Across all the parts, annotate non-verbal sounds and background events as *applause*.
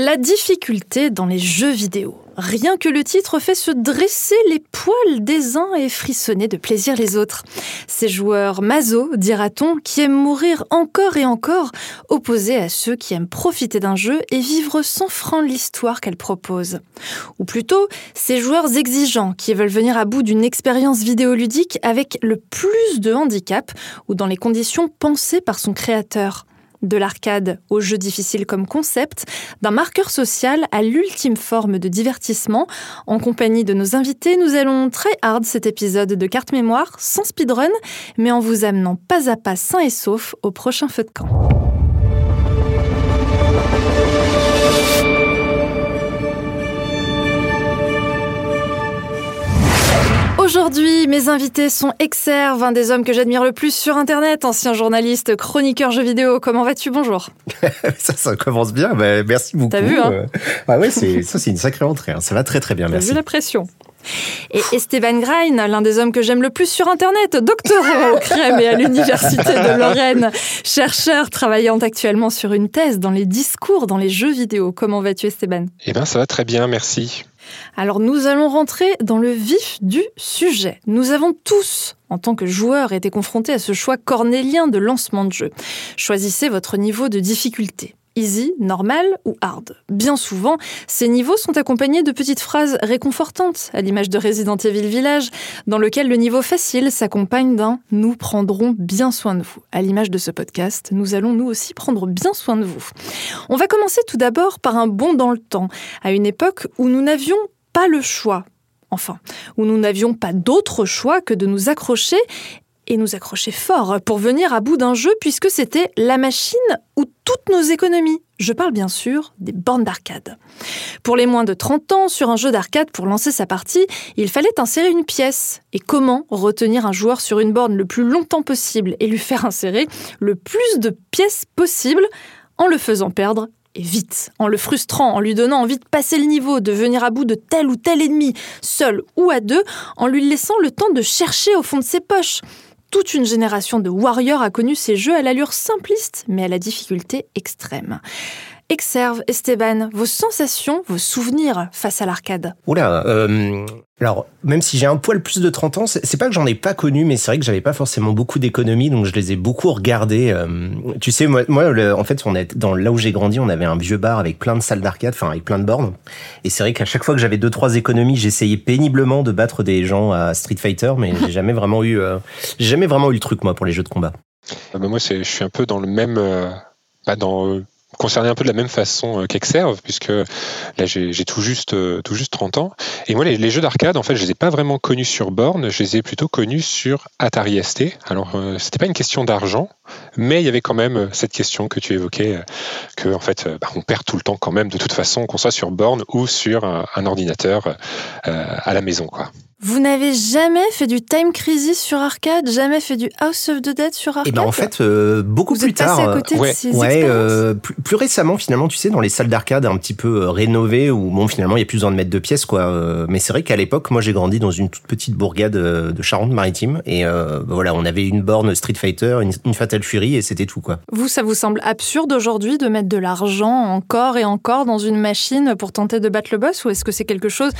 La difficulté dans les jeux vidéo. Rien que le titre fait se dresser les poils des uns et frissonner de plaisir les autres. Ces joueurs maso, dira-t-on, qui aiment mourir encore et encore, opposés à ceux qui aiment profiter d'un jeu et vivre sans frein l'histoire qu'elle propose. Ou plutôt, ces joueurs exigeants qui veulent venir à bout d'une expérience vidéoludique avec le plus de handicap ou dans les conditions pensées par son créateur de l'arcade au jeu difficile comme concept, d'un marqueur social à l'ultime forme de divertissement. En compagnie de nos invités, nous allons très hard cet épisode de carte mémoire, sans speedrun, mais en vous amenant pas à pas sain et sauf au prochain feu de camp. Aujourd'hui, mes invités sont Exerve, un des hommes que j'admire le plus sur Internet, ancien journaliste, chroniqueur jeux vidéo. Comment vas-tu? Bonjour. *laughs* ça, ça commence bien. Bah, merci beaucoup. T'as vu, hein? Euh, ah ouais, c'est, ça, c'est une sacrée entrée. hein. Ça va très, très bien. T'as Merci. vu la pression? Et Esteban Grein, l'un des hommes que j'aime le plus sur Internet, doctorant au *laughs* crème et à l'Université de Lorraine, chercheur travaillant actuellement sur une thèse dans les discours dans les jeux vidéo. Comment vas-tu Esteban? Eh bien, ça va très bien, merci. Alors nous allons rentrer dans le vif du sujet. Nous avons tous, en tant que joueurs, été confrontés à ce choix cornélien de lancement de jeu. Choisissez votre niveau de difficulté. Easy, normal ou hard. Bien souvent, ces niveaux sont accompagnés de petites phrases réconfortantes, à l'image de Resident Evil Village, dans lequel le niveau facile s'accompagne d'un ⁇ Nous prendrons bien soin de vous ⁇ À l'image de ce podcast, nous allons nous aussi prendre bien soin de vous. On va commencer tout d'abord par un bond dans le temps, à une époque où nous n'avions pas le choix, enfin, où nous n'avions pas d'autre choix que de nous accrocher et nous accrocher fort pour venir à bout d'un jeu puisque c'était la machine ou toutes nos économies. Je parle bien sûr des bornes d'arcade. Pour les moins de 30 ans, sur un jeu d'arcade, pour lancer sa partie, il fallait insérer une pièce. Et comment retenir un joueur sur une borne le plus longtemps possible et lui faire insérer le plus de pièces possible en le faisant perdre et vite, en le frustrant, en lui donnant envie de passer le niveau, de venir à bout de tel ou tel ennemi, seul ou à deux, en lui laissant le temps de chercher au fond de ses poches. Toute une génération de warriors a connu ces jeux à l'allure simpliste, mais à la difficulté extrême. Exerve, Esteban, vos sensations, vos souvenirs face à l'arcade Oula, euh, alors, même si j'ai un poil plus de 30 ans, c'est pas que j'en ai pas connu, mais c'est vrai que j'avais pas forcément beaucoup d'économies, donc je les ai beaucoup regardés. euh, tu sais, moi, moi le- en fait, on est dans là où j'ai grandi, on avait un vieux bar avec plein de salles d'arcade, enfin avec plein de bornes. Et c'est vrai qu'à chaque fois que j'avais deux trois économies, j'essayais péniblement de battre des gens à Street Fighter, mais j'ai jamais vraiment eu, euh, j'ai jamais vraiment eu le truc moi pour les jeux de combat. Ah bah moi, je suis un peu dans le même. euh, bah, dans, euh, concerné un peu de la même façon euh, qu'Exerve, puisque là, j'ai tout, juste, euh, tout juste 30 ans. Et moi, les, jeux d'arcade, en fait, je les ai pas vraiment connus sur borne, je les ai plutôt connus sur Atari ST. Alors, euh, c'était pas une question d'argent, mais il y avait quand même euh, cette question que tu évoquais, que en fait, bah, on perd tout le temps quand même, de toute façon, qu'on soit sur borne ou sur un, ordinateur à la maison, quoi. Vous n'avez jamais fait du Time Crisis sur arcade Jamais fait du House of the Dead sur arcade Et ben en fait, euh, beaucoup Vous plus êtes passé tard. à côté ouais. de ces Ouais, expériences euh, plus, plus récemment finalement, tu sais, dans les salles d'arcade un petit peu euh, rénovées où bon finalement il y a plus besoin de mettre de pièces quoi. Euh, mais c'est vrai qu'à l'époque, moi j'ai grandi dans une toute petite bourgade euh, de Charente-Maritime et euh, bah, voilà, on avait une borne Street Fighter, une, une Fatal Fury et c'était tout quoi. Vous, ça vous semble absurde aujourd'hui de mettre de l'argent encore et encore dans une machine pour tenter de battre le boss ou est-ce que c'est quelque chose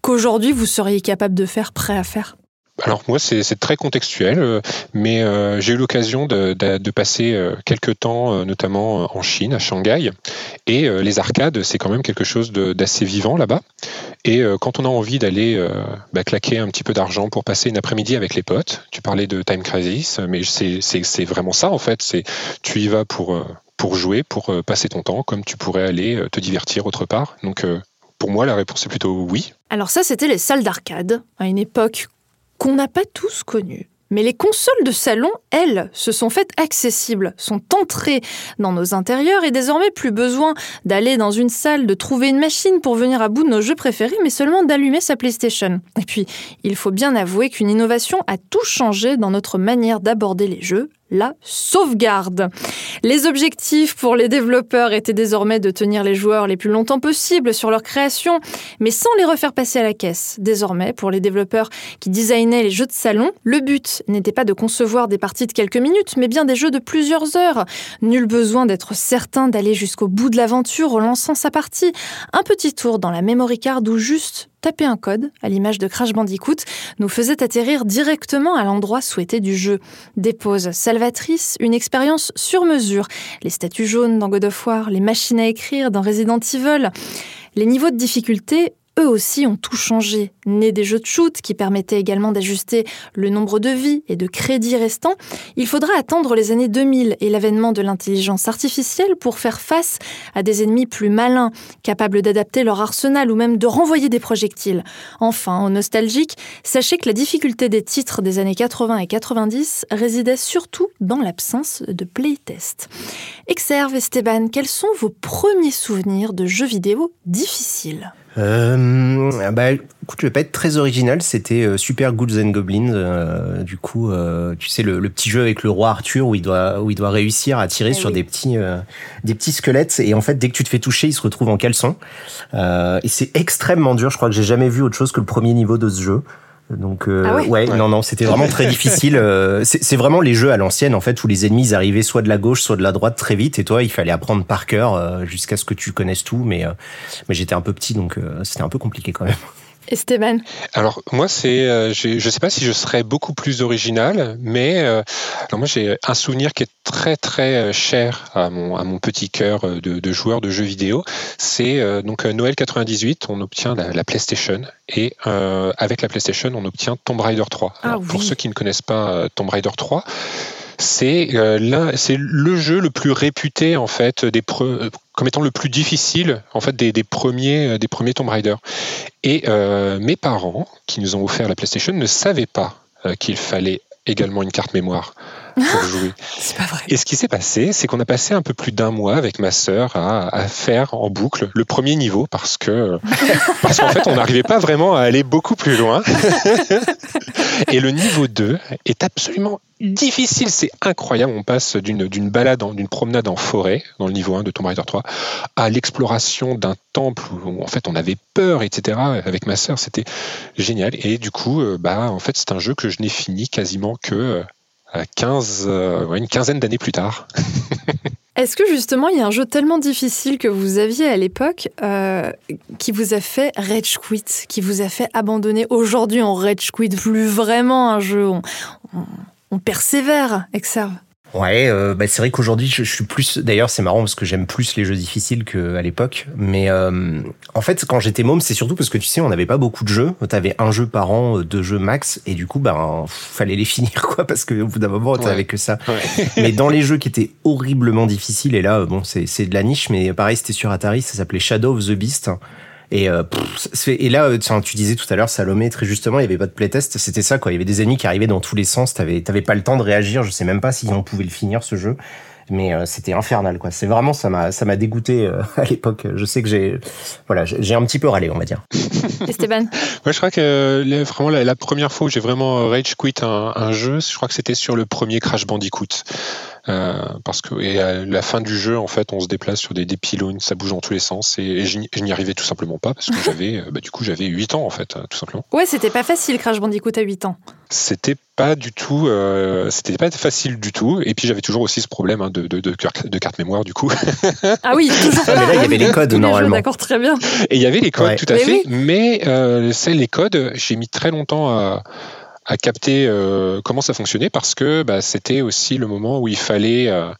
qu'aujourd'hui vous seriez capable de faire, prêt à faire? Alors moi, c'est très contextuel, euh, mais euh, j'ai eu l'occasion de, passer euh, quelques temps, notamment en Chine, à Shanghai, et les arcades, c'est quand même quelque chose d'assez vivant là-bas. Et quand on a envie d'aller bah, claquer un petit peu d'argent pour passer une après-midi avec les potes, tu parlais de Time Crisis, mais c'est vraiment ça en fait. C'est tu y vas pour pour jouer, pour passer ton temps, comme tu pourrais aller te divertir autre part. Donc pour moi, la réponse est plutôt oui. Alors ça, c'était les salles d'arcade, à une époque qu'on n'a pas tous connue. Mais les consoles de salon, elles, se sont faites accessibles, sont entrées dans nos intérieurs et désormais plus besoin d'aller dans une salle, de trouver une machine pour venir à bout de nos jeux préférés, mais seulement d'allumer sa PlayStation. Et puis, il faut bien avouer qu'une innovation a tout changé dans notre manière d'aborder les jeux, la sauvegarde. Les objectifs pour les développeurs étaient désormais de tenir les joueurs les plus longtemps possible sur leur création, mais sans les refaire passer à la caisse. Désormais, pour les développeurs qui designaient les jeux de salon, le but n'était pas de concevoir des parties de quelques minutes, mais bien des jeux de plusieurs heures. Nul besoin d'être certain d'aller jusqu'au bout de l'aventure en lançant sa partie. Un petit tour dans la memory card ou juste taper un code, à l'image de Crash Bandicoot, nous faisait atterrir directement à l'endroit souhaité du jeu. Des pauses salvatrices, une expérience sur mesure, les statues jaunes dans God of War, les machines à écrire dans Resident Evil. Les niveaux de difficulté eux aussi ont tout changé. Nés des jeux de shoot qui permettaient également d'ajuster le nombre de vies et de crédits restants, il faudra attendre les années 2000 et l'avènement de l'intelligence artificielle pour faire face à des ennemis plus malins, capables d'adapter leur arsenal ou même de renvoyer des projectiles. Enfin, aux nostalgiques, sachez que la difficulté des titres des années 80 et 90 résidait surtout dans l'absence de playtest. Exerve Esteban, quels sont vos premiers souvenirs de jeux vidéo difficiles? Euh, bah, écoute, je vais pas être très original. C'était euh, Super Goods and Goblins. Euh, du coup, euh, tu sais, le, petit jeu avec le roi Arthur où il doit, où il doit réussir à tirer eh sur des petits, des petits squelettes. Et en fait, dès que tu te fais toucher, il se retrouve en caleçon. et c'est extrêmement dur. Je crois que j'ai jamais vu autre chose que le premier niveau de ce jeu. Donc euh, ah ouais, non non, c'était vraiment très *laughs* difficile. Euh, c'est vraiment les jeux à l'ancienne en fait où les ennemis arrivaient soit de la gauche, soit de la droite très vite et toi il fallait apprendre par cœur euh, jusqu'à ce que tu connaisses tout. Mais mais j'étais un peu petit donc c'était un peu compliqué quand même. Esteban Alors moi c'est, euh, je ne sais pas si je serais beaucoup plus original, mais euh, alors moi j'ai un souvenir qui est très très euh, cher à mon, à mon petit cœur de, de joueur de jeux vidéo. C'est donc Noël 98, on obtient la, PlayStation et avec la PlayStation on obtient Tomb Raider 3. Ah pour ceux qui ne connaissent pas Tomb Raider 3, c'est c'est le jeu le plus réputé en fait des comme étant le plus difficile en fait des, premiers euh, des Tomb Raider. Et euh, mes parents qui nous ont offert la PlayStation ne savaient pas qu'il fallait également une carte mémoire pour jouer. pas vrai. Et ce qui s'est passé, c'est qu'on a passé un peu plus d'un mois avec ma sœur à, faire en boucle le premier niveau parce que *laughs* parce qu'en fait on n'arrivait pas vraiment à aller beaucoup plus loin. *laughs* Et le niveau 2 est absolument difficile, c'est incroyable. On passe d'une balade, d'une promenade en forêt, dans le niveau 1 de Tomb Raider 3, à l'exploration d'un temple où en fait on avait peur, etc. Avec ma sœur, c'était génial. Et du coup, euh, bah en fait c'est un jeu que je n'ai fini quasiment que 15, euh, euh, une quinzaine d'années plus tard. *laughs* Est-ce que justement il y a un jeu tellement difficile que vous aviez à l'époque qui vous a fait rage quit, qui vous a fait abandonner Aujourd'hui on rage quit plus vraiment un jeu, on persévère, Exerve. Ouais, euh, bah c'est vrai qu'aujourd'hui je, suis plus. D'ailleurs, c'est marrant parce que j'aime plus les jeux difficiles qu'à l'époque. Mais euh, en fait, quand j'étais môme, c'est surtout parce que tu sais, on n'avait pas beaucoup de jeux. T'avais un jeu par an, euh, deux jeux max, et du coup, ben, fallait les *laughs* finir quoi, parce qu'au bout d'un moment, t'avais que ça. *laughs* mais dans les jeux qui étaient horriblement difficiles, et là, bon, c'est de la niche, mais pareil, c'était sur Atari, ça s'appelait Shadow of the Beast. Et, euh, et là, euh, tu disais tout à l'heure, Salomé, très justement, il n'y avait pas de playtest. C'était ça, quoi. Il y avait des ennemis qui arrivaient dans tous les sens. T'avais, t'avais pas le temps de réagir. Je sais même pas si on pouvait le finir, ce jeu. Mais euh, c'était infernal, quoi. C'est vraiment, ça m'a, ça m'a dégoûté euh, *laughs* à l'époque. Je sais que j'ai, voilà, j'ai un petit peu râlé, on va dire. *laughs* Esteban. Moi, je crois que vraiment la, première fois où j'ai vraiment rage quit un, un jeu, je crois que c'était sur le premier Crash Bandicoot. Euh, parce que et à la fin du jeu, en fait, on se déplace sur des, des pylônes, ça bouge dans tous les sens, et, je n'y arrivais tout simplement pas parce que *laughs* j'avais, euh, bah, du coup, j'avais 8 ans en fait, tout simplement. Ouais, c'était pas facile Crash Bandicoot à 8 ans. C'était pas du tout, euh, c'était pas facile du tout, et puis j'avais toujours aussi ce problème hein, de, de, de, carte mémoire du coup. *laughs* ah oui, toujours. *laughs* Ah, mais là, il y avait les codes normalement. D'accord, très bien. Et il y avait les codes, tout à fait, mais euh, les codes, j'ai mis très longtemps à à capter euh, comment ça fonctionnait parce que bah, c'était aussi le moment où il fallait, euh,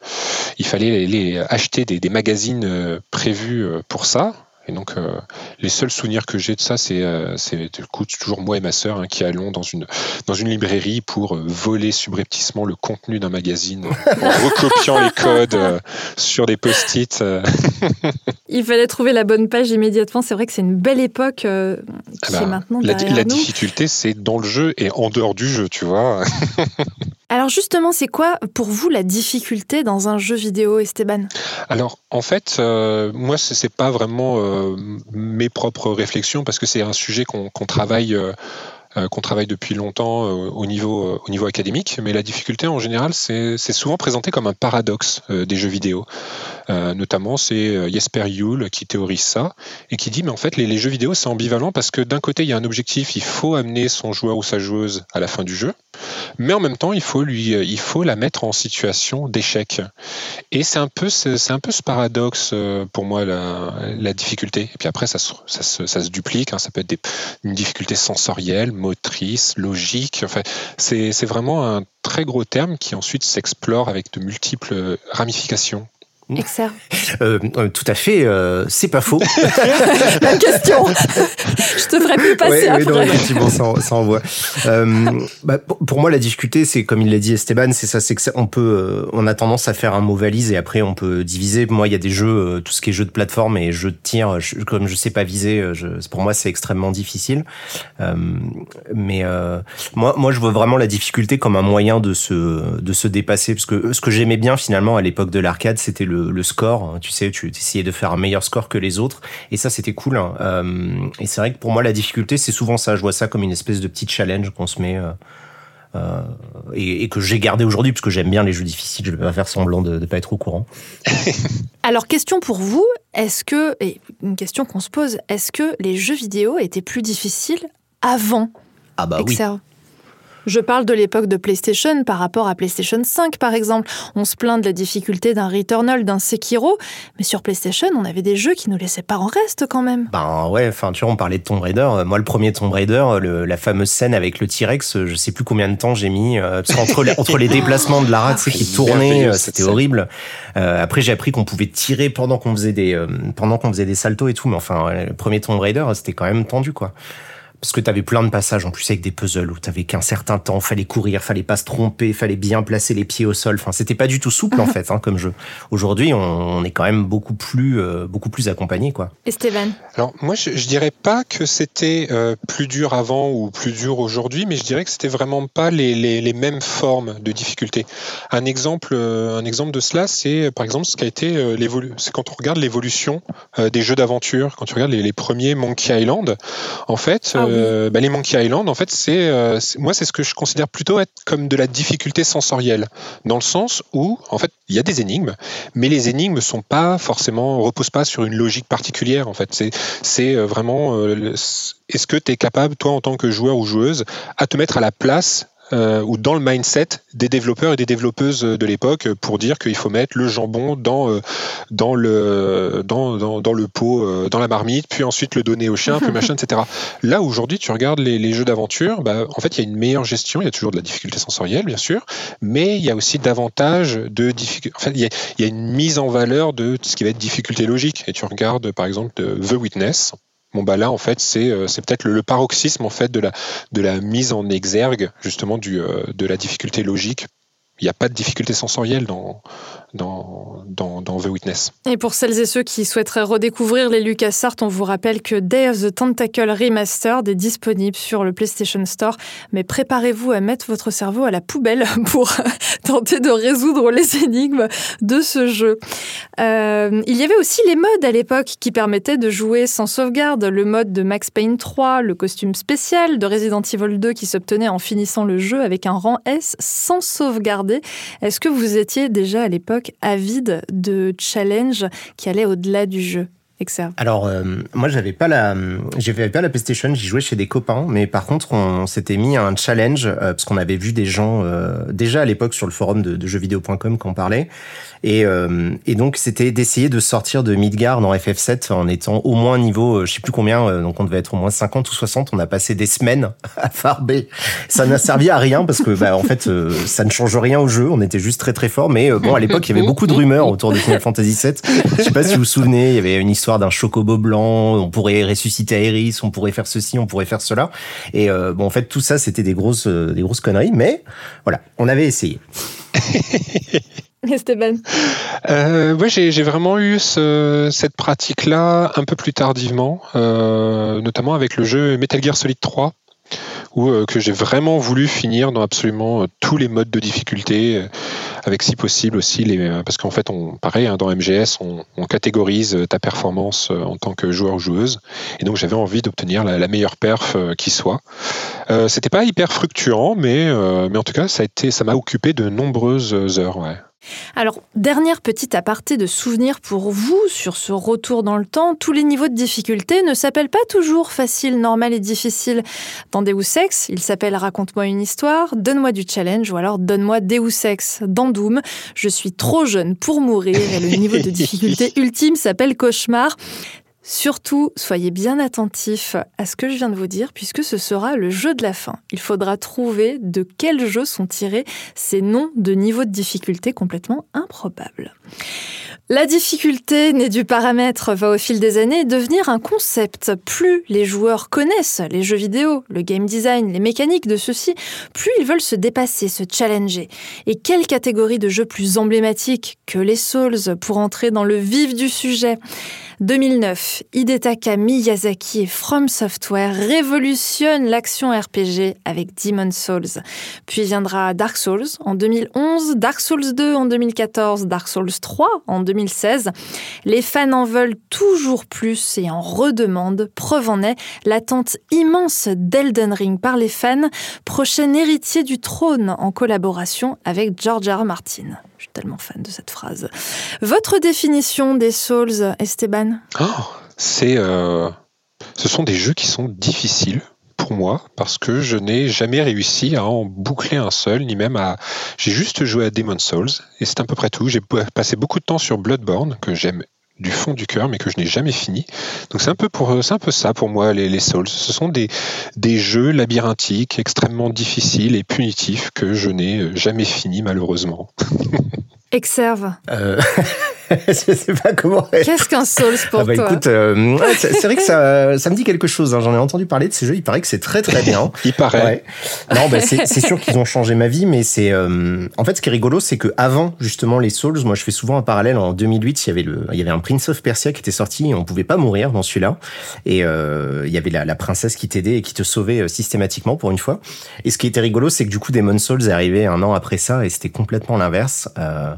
acheter des, des magazines euh, prévus pour ça. Et donc, euh, les seuls souvenirs que j'ai de ça, c'est euh, toujours moi et ma sœur hein, qui allons dans une, dans une librairie pour euh, voler subrepticement le contenu d'un magazine en *laughs* recopiant les codes euh, sur des post-it. Il fallait trouver la bonne page immédiatement. C'est vrai que c'est une belle époque qui ah bah, est maintenant La, la difficulté, c'est dans le jeu et en dehors du jeu, tu vois. *laughs* Alors justement, c'est quoi pour vous la difficulté dans un jeu vidéo, Esteban? Alors en fait, euh, moi, ce n'est pas vraiment euh, mes propres réflexions parce que c'est un sujet qu'on travaille. Euh, qu'on travaille depuis longtemps au, niveau, au niveau académique, mais la difficulté en général, c'est souvent présenté comme un paradoxe des jeux vidéo. notamment, c'est Jesper Juhl qui théorise ça et qui dit, mais en fait, les, les jeux vidéo, c'est ambivalent parce que d'un côté, il y a un objectif, il faut amener son joueur ou sa joueuse à la fin du jeu, mais en même temps, il faut, lui, il faut la mettre en situation d'échec. Et c'est un, peu, un peu ce paradoxe pour moi, la, difficulté. Et puis après, ça se, ça se, ça se duplique, hein. ça peut être une difficulté sensorielle, motrice, logique. Enfin, c'est vraiment un très gros terme qui ensuite s'explore avec de multiples ramifications. Excellent. *laughs* Euh, euh, tout à fait, euh, c'est pas faux. *laughs* La question, je te ferai plus passer après. Oui, non, effectivement, ça, ça envoie. Euh, bah, pour moi, la difficulté, c'est comme il l'a dit Esteban, c'est ça, c'est que on peut, on a tendance à faire un mot valise et après on peut diviser. Moi, il y a des jeux, tout ce qui est jeux de plateforme et jeux de tir, comme je sais pas viser, je, pour moi, c'est extrêmement difficile. mais moi, moi, je vois vraiment la difficulté comme un moyen de se, de se dépasser, parce que ce que j'aimais bien finalement à l'époque de l'arcade, c'était le le, score. Hein. Tu sais, tu essayais de faire un meilleur score que les autres. Et ça, c'était cool. Hein. Euh, et c'est vrai que pour moi, la difficulté, c'est souvent ça. Je vois ça comme une espèce de petit challenge qu'on se met. Euh, euh, et, que j'ai gardé aujourd'hui parce que j'aime bien les jeux difficiles. Je vais pas faire semblant de ne pas être au courant. *laughs* Alors, question pour vous est-ce que, et une question qu'on se pose, est-ce que les jeux vidéo étaient plus difficiles avant Ah, bah oui. Je parle de l'époque de PlayStation par rapport à PlayStation 5 par exemple. On se plaint de la difficulté d'un Returnal, d'un Sekiro, mais sur PlayStation, on avait des jeux qui nous laissaient pas en reste quand même. Ben ouais, enfin tu vois, on parlait de Tomb Raider. Moi, le premier Tomb Raider, la fameuse scène avec le T-Rex, je sais plus combien de temps j'ai mis. Euh, entre, les, entre les *laughs* déplacements de Lara, tu sais, qui tournait, euh, c'était horrible. Euh, après, j'ai appris qu'on pouvait tirer pendant qu'on faisait des pendant qu'on faisait des saltos et tout, mais enfin, le premier Tomb Raider, c'était quand même tendu quoi parce que tu avais plein de passages en plus avec des puzzles où tu avais qu'un certain temps, fallait courir, fallait pas se tromper, fallait bien placer les pieds au sol. Enfin, c'était pas du tout souple en *laughs* fait hein, comme jeu. Aujourd'hui, on, est quand même beaucoup plus euh, beaucoup plus accompagné quoi. Et Stéphane? Alors moi, je, je, dirais pas que c'était euh, plus dur avant ou plus dur aujourd'hui, mais je dirais que c'était vraiment pas les, les, les, mêmes formes de difficulté. Un exemple euh, un exemple de cela, c'est par exemple ce qui a été l'évolution. C'est quand on regarde l'évolution des jeux d'aventure, quand tu regardes les, les, premiers Monkey Island, en fait. Ah euh, bah, les Monkey Island, en fait, euh, c'est moi c'est ce que je considère plutôt être comme de la difficulté sensorielle, dans le sens où en fait il y a des énigmes, mais les énigmes sont pas forcément reposent pas sur une logique particulière. En fait, c'est c'est euh, vraiment est-ce que tu es capable toi en tant que joueur ou joueuse à te mettre à la place euh, ou dans le mindset des développeurs et des développeuses de l'époque pour dire qu'il faut mettre le jambon dans, euh, dans, le, dans, dans, dans, le pot, euh, dans la marmite, puis ensuite le donner au chien, puis machin, etc. Là, aujourd'hui, tu regardes les, les jeux d'aventure, bah, en fait, il y a une meilleure gestion, il y a toujours de la difficulté sensorielle, bien sûr, mais il y a aussi davantage de difficultés. En fait, il il y a une mise en valeur de ce qui va être difficulté logique. Et tu regardes, par exemple, The Witness, Bon bah là en fait c'est euh, c'est peut-être le, paroxysme en fait de la de la mise en exergue justement du euh, de la difficulté logique. Il n'y a pas de difficulté sensorielle dans dans, dans, The Witness. Et pour celles et ceux qui souhaiteraient redécouvrir les LucasArts, on vous rappelle que Day of the Tentacle Remastered est disponible sur le PlayStation Store. Mais préparez-vous à mettre votre cerveau à la poubelle *laughs* pour *laughs* tenter de résoudre les énigmes de ce jeu. Euh, il y avait aussi les modes à l'époque qui permettaient de jouer sans sauvegarde. Le mode de Max Payne 3, le costume spécial de Resident Evil 2 qui s'obtenait en finissant le jeu avec un rang S sans Est-ce que vous étiez déjà à l'époque avide de challenge qui allait au-delà du jeu. Alors euh, moi j'avais pas la j'avais pas la PlayStation, j'y jouais chez des copains, mais par contre on, s'était mis un challenge euh, parce qu'on avait vu des gens euh, déjà à l'époque sur le forum de, de jeuxvideo.com qu'on parlait et, et donc c'était d'essayer de sortir de Midgard dans FF7 en étant au moins niveau je sais plus combien donc on devait être au moins 50 ou 60, on a passé des semaines *laughs* à farber. Ça n'a servi à rien parce que bah, en fait ça ne change rien au jeu, on était juste très très fort mais bon à l'époque il y avait beaucoup de rumeurs autour de Final Fantasy 7. Je sais pas si vous vous souvenez, il y avait une histoire d'un chocobo blanc, on pourrait ressusciter Aeris, on pourrait faire ceci, on pourrait faire cela. Et euh, bon, en fait, tout ça, c'était des grosses, euh, des grosses conneries, mais voilà, on avait essayé. *laughs* *laughs* Esteban euh, ouais, j'ai vraiment eu cette pratique-là un peu plus tardivement, euh, notamment avec le jeu Metal Gear Solid 3, où, que j'ai vraiment voulu finir dans absolument tous les modes de difficulté avec si possible aussi les, parce qu'en fait, pareil, hein, dans MGS, on, catégorise ta performance en tant que joueur ou joueuse, et donc j'avais envie d'obtenir la, meilleure perf qui soit. Euh, C'était pas hyper fructueux, mais en tout cas, ça m'a occupé de nombreuses heures. Alors, dernière petite aparté de souvenir pour vous sur ce retour dans le temps. Tous les niveaux de difficulté ne s'appellent pas toujours facile, normal et difficile. Dans Deus Ex, il s'appelle Raconte-moi une histoire, Donne-moi du challenge ou alors Donne-moi Deus Ex. Dans Doom, je suis trop jeune pour mourir et le niveau de difficulté *laughs* ultime s'appelle Cauchemar. Surtout, soyez bien attentifs à ce que je viens de vous dire, puisque ce sera le jeu de la fin. Il faudra trouver de quel jeu sont tirés ces noms de niveaux de difficulté complètement improbables. La difficulté née du paramètre va au fil des années devenir un concept. Plus les joueurs connaissent les jeux vidéo, le game design, les mécaniques de ceux-ci, plus ils veulent se dépasser, se challenger. Et quelle catégorie de jeux plus emblématique que les Souls pour entrer dans le vif du sujet? 2009, Hidetaka Miyazaki et From Software révolutionnent l'action RPG avec Demon's Souls. Puis viendra Dark Souls en 2011, Dark Souls 2 en 2014, Dark Souls 3 en 2016. Les fans en veulent toujours plus et en redemandent. Preuve en est l'attente immense d'Elden Ring par les fans, prochain héritier du trône en collaboration avec George R. Martin. Je suis tellement fan de cette phrase. Votre définition des Souls, Esteban? Oh, C'est, euh, ce sont des jeux qui sont difficiles pour moi parce que je n'ai jamais réussi à en boucler un seul, ni même à. J'ai juste joué à Demon's Souls et c'est à peu près tout. J'ai passé beaucoup de temps sur Bloodborne que j'aime du fond du cœur, mais que je n'ai jamais fini. Donc c'est un peu pour, c'est un peu ça pour moi les, les Souls. Ce sont des des jeux labyrinthiques extrêmement difficiles et punitifs que je n'ai jamais fini malheureusement. Exerve. Euh... *laughs* *laughs* je sais pas comment. Qu'est-ce qu'un Souls pour ah bah toi écoute, euh, *laughs* c'est vrai que ça, ça me dit quelque chose. Hein. J'en ai entendu parler de ces jeux. Il paraît que c'est très très bien. *laughs* Il paraît. Ouais. Non, bah c'est sûr qu'ils ont changé ma vie, mais c'est euh, en fait ce qui est rigolo, c'est que avant justement les Souls, moi je fais souvent un parallèle. En 2008, il y avait le, il y avait un Prince of Persia qui était sorti. Et on pouvait pas mourir dans celui-là, et euh, il y avait la, la princesse qui t'aidait et qui te sauvait euh, systématiquement pour une fois. Et ce qui était rigolo, c'est que du coup, Demon's Souls est arrivé un an après ça, et c'était complètement l'inverse. Euh,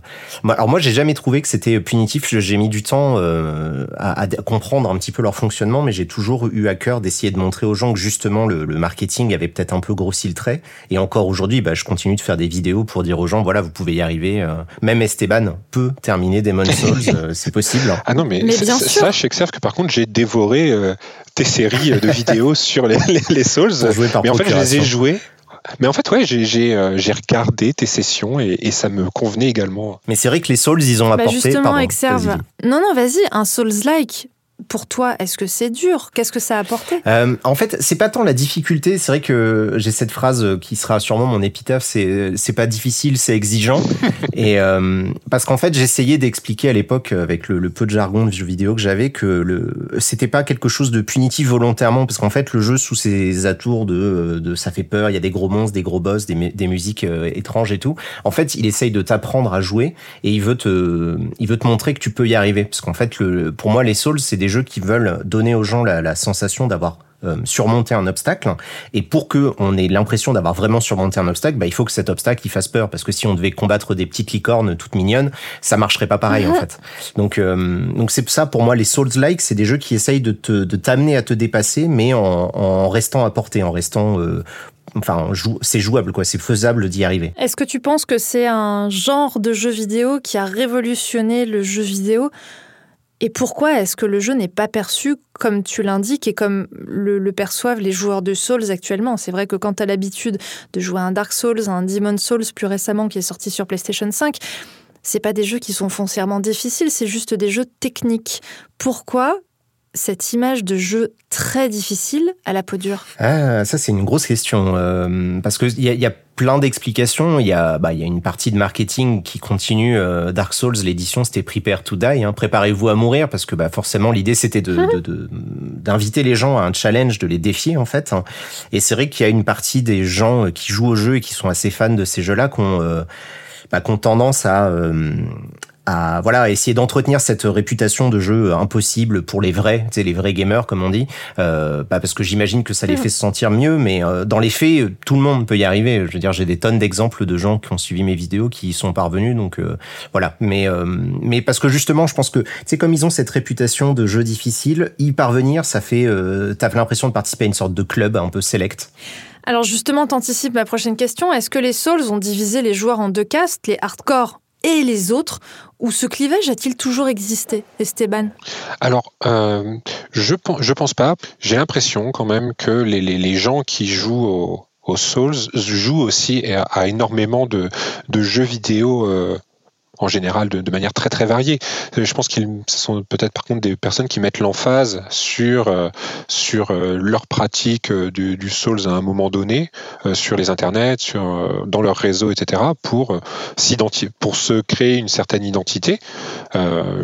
alors moi, j'ai jamais trouvé que c'était punitif. J'ai mis du temps euh, à, à, comprendre un petit peu leur fonctionnement, mais j'ai toujours eu à cœur d'essayer de montrer aux gens que justement le, le marketing avait peut-être un peu grossi le trait. Et encore aujourd'hui, bah, je continue de faire des vidéos pour dire aux gens, voilà, vous pouvez y arriver. Euh, même Esteban peut terminer Demon's *laughs* Souls, euh, c'est possible. Ah non, mais, mais bien sûr. sache, que par contre, j'ai dévoré euh, tes séries de vidéos *laughs* sur les, les, les Souls. Mais en fait, je les ai jouées mais en fait, ouais, j'ai euh, regardé tes sessions et, et, ça me convenait également. Mais c'est vrai que les Souls, ils ont bah apporté. Justement, pardon, Exerve. Non, non, vas-y, un Souls-like pour toi, est-ce que c'est dur? Qu'est-ce que ça a apporté? Euh, En fait, c'est pas tant la difficulté. C'est vrai que j'ai cette phrase qui sera sûrement mon épitaphe. C'est c'est pas difficile, c'est exigeant. *laughs* et euh, parce qu'en fait, j'essayais d'expliquer à l'époque avec le, le, peu de jargon de jeux vidéo que j'avais que le c'était pas quelque chose de punitif volontairement parce qu'en fait, le jeu sous ses atours de de ça fait peur. Il y a des gros monstres, des gros boss, des, des musiques euh, étranges et tout. En fait, il essaye de t'apprendre à jouer et il veut te il veut te montrer que tu peux y arriver parce qu'en fait, le pour moi, les Souls, c'est des jeux qui veulent donner aux gens la, la sensation d'avoir euh, surmonté un obstacle. Et pour que on ait l'impression d'avoir vraiment surmonté un obstacle, bah, il faut que cet obstacle il fasse peur. Parce que si on devait combattre des petites licornes toutes mignonnes, ça marcherait pas pareil en *laughs* fait. Donc euh, donc c'est ça pour moi les Souls-like, c'est des jeux qui essayent de te de t'amener à te dépasser, mais en, en restant à portée, en restant euh, enfin c'est jouable quoi, c'est faisable d'y arriver. Est-ce que tu penses que c'est un genre de jeu vidéo qui a révolutionné le jeu vidéo? Et pourquoi est-ce que le jeu n'est pas perçu comme tu l'indiques et comme le, perçoivent les joueurs de Souls actuellement? C'est vrai que quand tu as l'habitude de jouer à un Dark Souls, à un Demon Souls plus récemment qui est sorti sur PlayStation 5, c'est pas des jeux qui sont foncièrement difficiles, c'est juste des jeux techniques. Pourquoi cette image de jeu très difficile à la peau dure? Ah, ça c'est une grosse question euh, parce que il y, y a, plein d'explications. Il y a, bah, il y a une partie de marketing qui continue. Euh, Dark Souls, l'édition, c'était Prepare to Die. Hein, Préparez-vous à mourir parce que bah, forcément l'idée c'était d'inviter les gens à un challenge, de les défier en fait. Et c'est vrai qu'il y a une partie des gens qui jouent au jeu et qui sont assez fans de ces jeux-là qui euh, bah, qui ont tendance à à voilà essayer d'entretenir cette réputation de jeu impossible pour les vrais, tu sais, les vrais gamers comme on dit, euh, bah parce que j'imagine que ça les mm. fait se sentir mieux, mais euh, dans les faits, tout le monde peut y arriver. Je veux dire, j'ai des tonnes d'exemples de gens qui ont suivi mes vidéos qui y sont parvenus, donc euh, voilà. Mais euh, mais parce que justement, je pense que c'est comme ils ont cette réputation de jeu difficile, y parvenir, ça fait, t'as l'impression de participer à une sorte de club un peu select. Alors justement, t'anticipes ma prochaine question. Est-ce que les Souls ont divisé les joueurs en deux castes, les hardcore et les autres, ou ce clivage a-t-il toujours existé, Esteban? Alors, euh, je je pense pas. J'ai l'impression quand même que les, gens qui jouent aux Souls jouent aussi à, énormément de, de, jeux vidéo. Euh, en général de, manière très très variée. Euh, je pense qu'ils sont peut-être par contre des personnes qui mettent l'emphase sur euh, sur euh, leur pratique du, Souls à un moment donné, sur les internets, sur dans leur réseau, etc. pour s'identifier, pour se créer une certaine identité.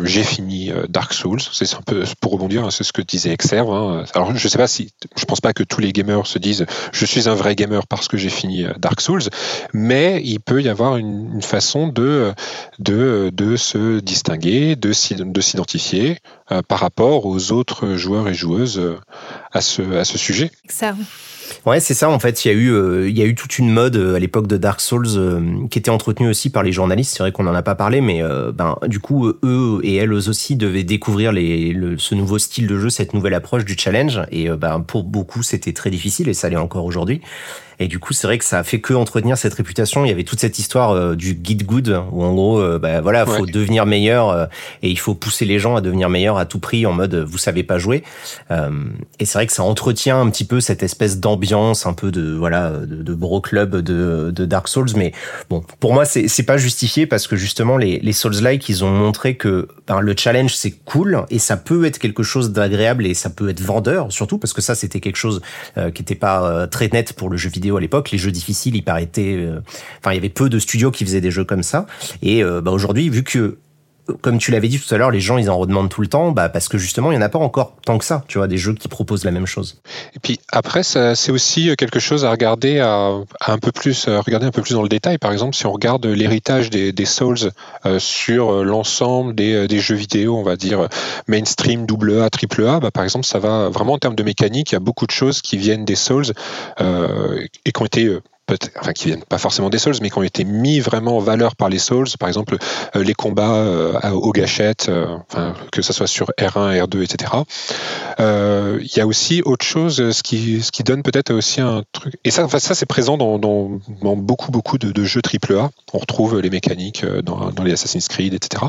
J'ai fini Dark Souls, c'est un peu pour rebondir, hein, c'est ce que disait Exerve. Hein. Alors je sais pas si, je pense pas que tous les gamers se disent je suis un vrai gamer parce que j'ai fini Dark Souls, mais il peut y avoir une, façon de, de se distinguer, de, de s'identifier euh, par rapport aux autres joueurs et joueuses euh, à ce, à ce sujet. Ouais, c'est ça. En fait, il y a eu, euh, il y a eu toute une mode à l'époque de Dark Souls qui était entretenue aussi par les journalistes. C'est vrai qu'on n'en a pas parlé, mais ben, du coup, eux et elles aussi devaient découvrir les, ce nouveau style de jeu, cette nouvelle approche du challenge. Et ben, pour beaucoup, c'était très difficile et ça l'est encore aujourd'hui. Et du coup, c'est vrai que ça a fait que entretenir cette réputation. Il y avait toute cette histoire euh, du guide good où en gros, euh, bah, voilà, faut devenir meilleur euh, et il faut pousser les gens à devenir meilleurs à tout prix en mode vous savez pas jouer. et c'est vrai que ça entretient un petit peu cette espèce d'ambiance un peu de voilà de, de bro club de, de Dark Souls. Mais bon, pour moi, c'est c'est pas justifié parce que justement les les Souls-like ils ont montré que ben, le challenge c'est cool et ça peut être quelque chose d'agréable et ça peut être vendeur surtout parce que ça c'était quelque chose qui était pas très net pour le jeu vidéo à l'époque. Les jeux difficiles, il paraît, euh, enfin, il y avait peu de studios qui faisaient des jeux comme ça. Et euh, bah, aujourd'hui, vu que comme tu l'avais dit tout à l'heure, les gens ils en redemandent tout le temps, bah parce que justement il y en a pas encore tant que ça, tu vois, des jeux qui proposent la même chose. Et puis après, c'est aussi quelque chose à regarder un peu plus, regarder un peu plus dans le détail. Par exemple, si on regarde l'héritage des, Souls euh, sur l'ensemble des, jeux vidéo, on va dire mainstream, double A, triple A, bah, par exemple, ça va vraiment en termes de mécanique, il y a beaucoup de choses qui viennent des Souls euh, et qui ont été euh, enfin qui viennent pas forcément des Souls, mais qui ont été mis vraiment en valeur par les Souls. Par exemple, euh, les combats euh, aux gâchettes, euh, que ce soit sur R1, R2, etc. Il y a aussi autre chose, ce qui, donne peut-être aussi un truc. Et ça, enfin, ça c'est présent dans, beaucoup, beaucoup de, jeux AAA. On retrouve les mécaniques dans, dans, les Assassin's Creed, etc.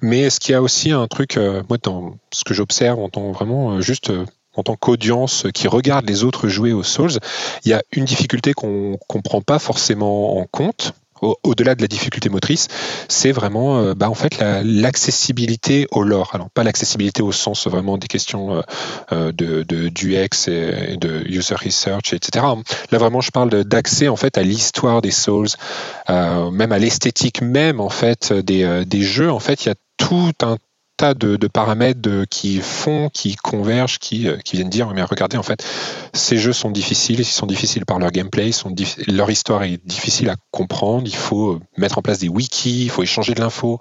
Mais ce qui a aussi un truc, moi, dans ce que j'observe en tant vraiment juste en tant qu'audience qui regarde les autres jouer aux Souls, il y a une difficulté qu'on ne comprend pas forcément en compte, au-delà de la difficulté motrice, c'est vraiment euh, bah, en fait l'accessibilité au lore. Alors pas l'accessibilité au sens vraiment des questions euh, euh, de, de et de user research, etc. Là vraiment je parle d'accès en fait à l'histoire des Souls, même à l'esthétique même en fait des, des jeux. En fait il y a tout un tas de, paramètres qui font, qui convergent, qui, euh, qui viennent dire mais regardez en fait ces jeux sont difficiles, ils sont difficiles par leur gameplay, leur histoire est difficile à comprendre, il faut mettre en place des wikis, il faut échanger de l'info,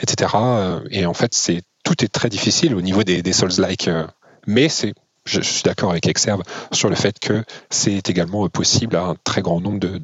etc. Euh, et en fait tout est très difficile au niveau des, Souls-like, euh, mais je, suis d'accord avec Exerve sur le fait que c'est également possible à un très grand nombre de,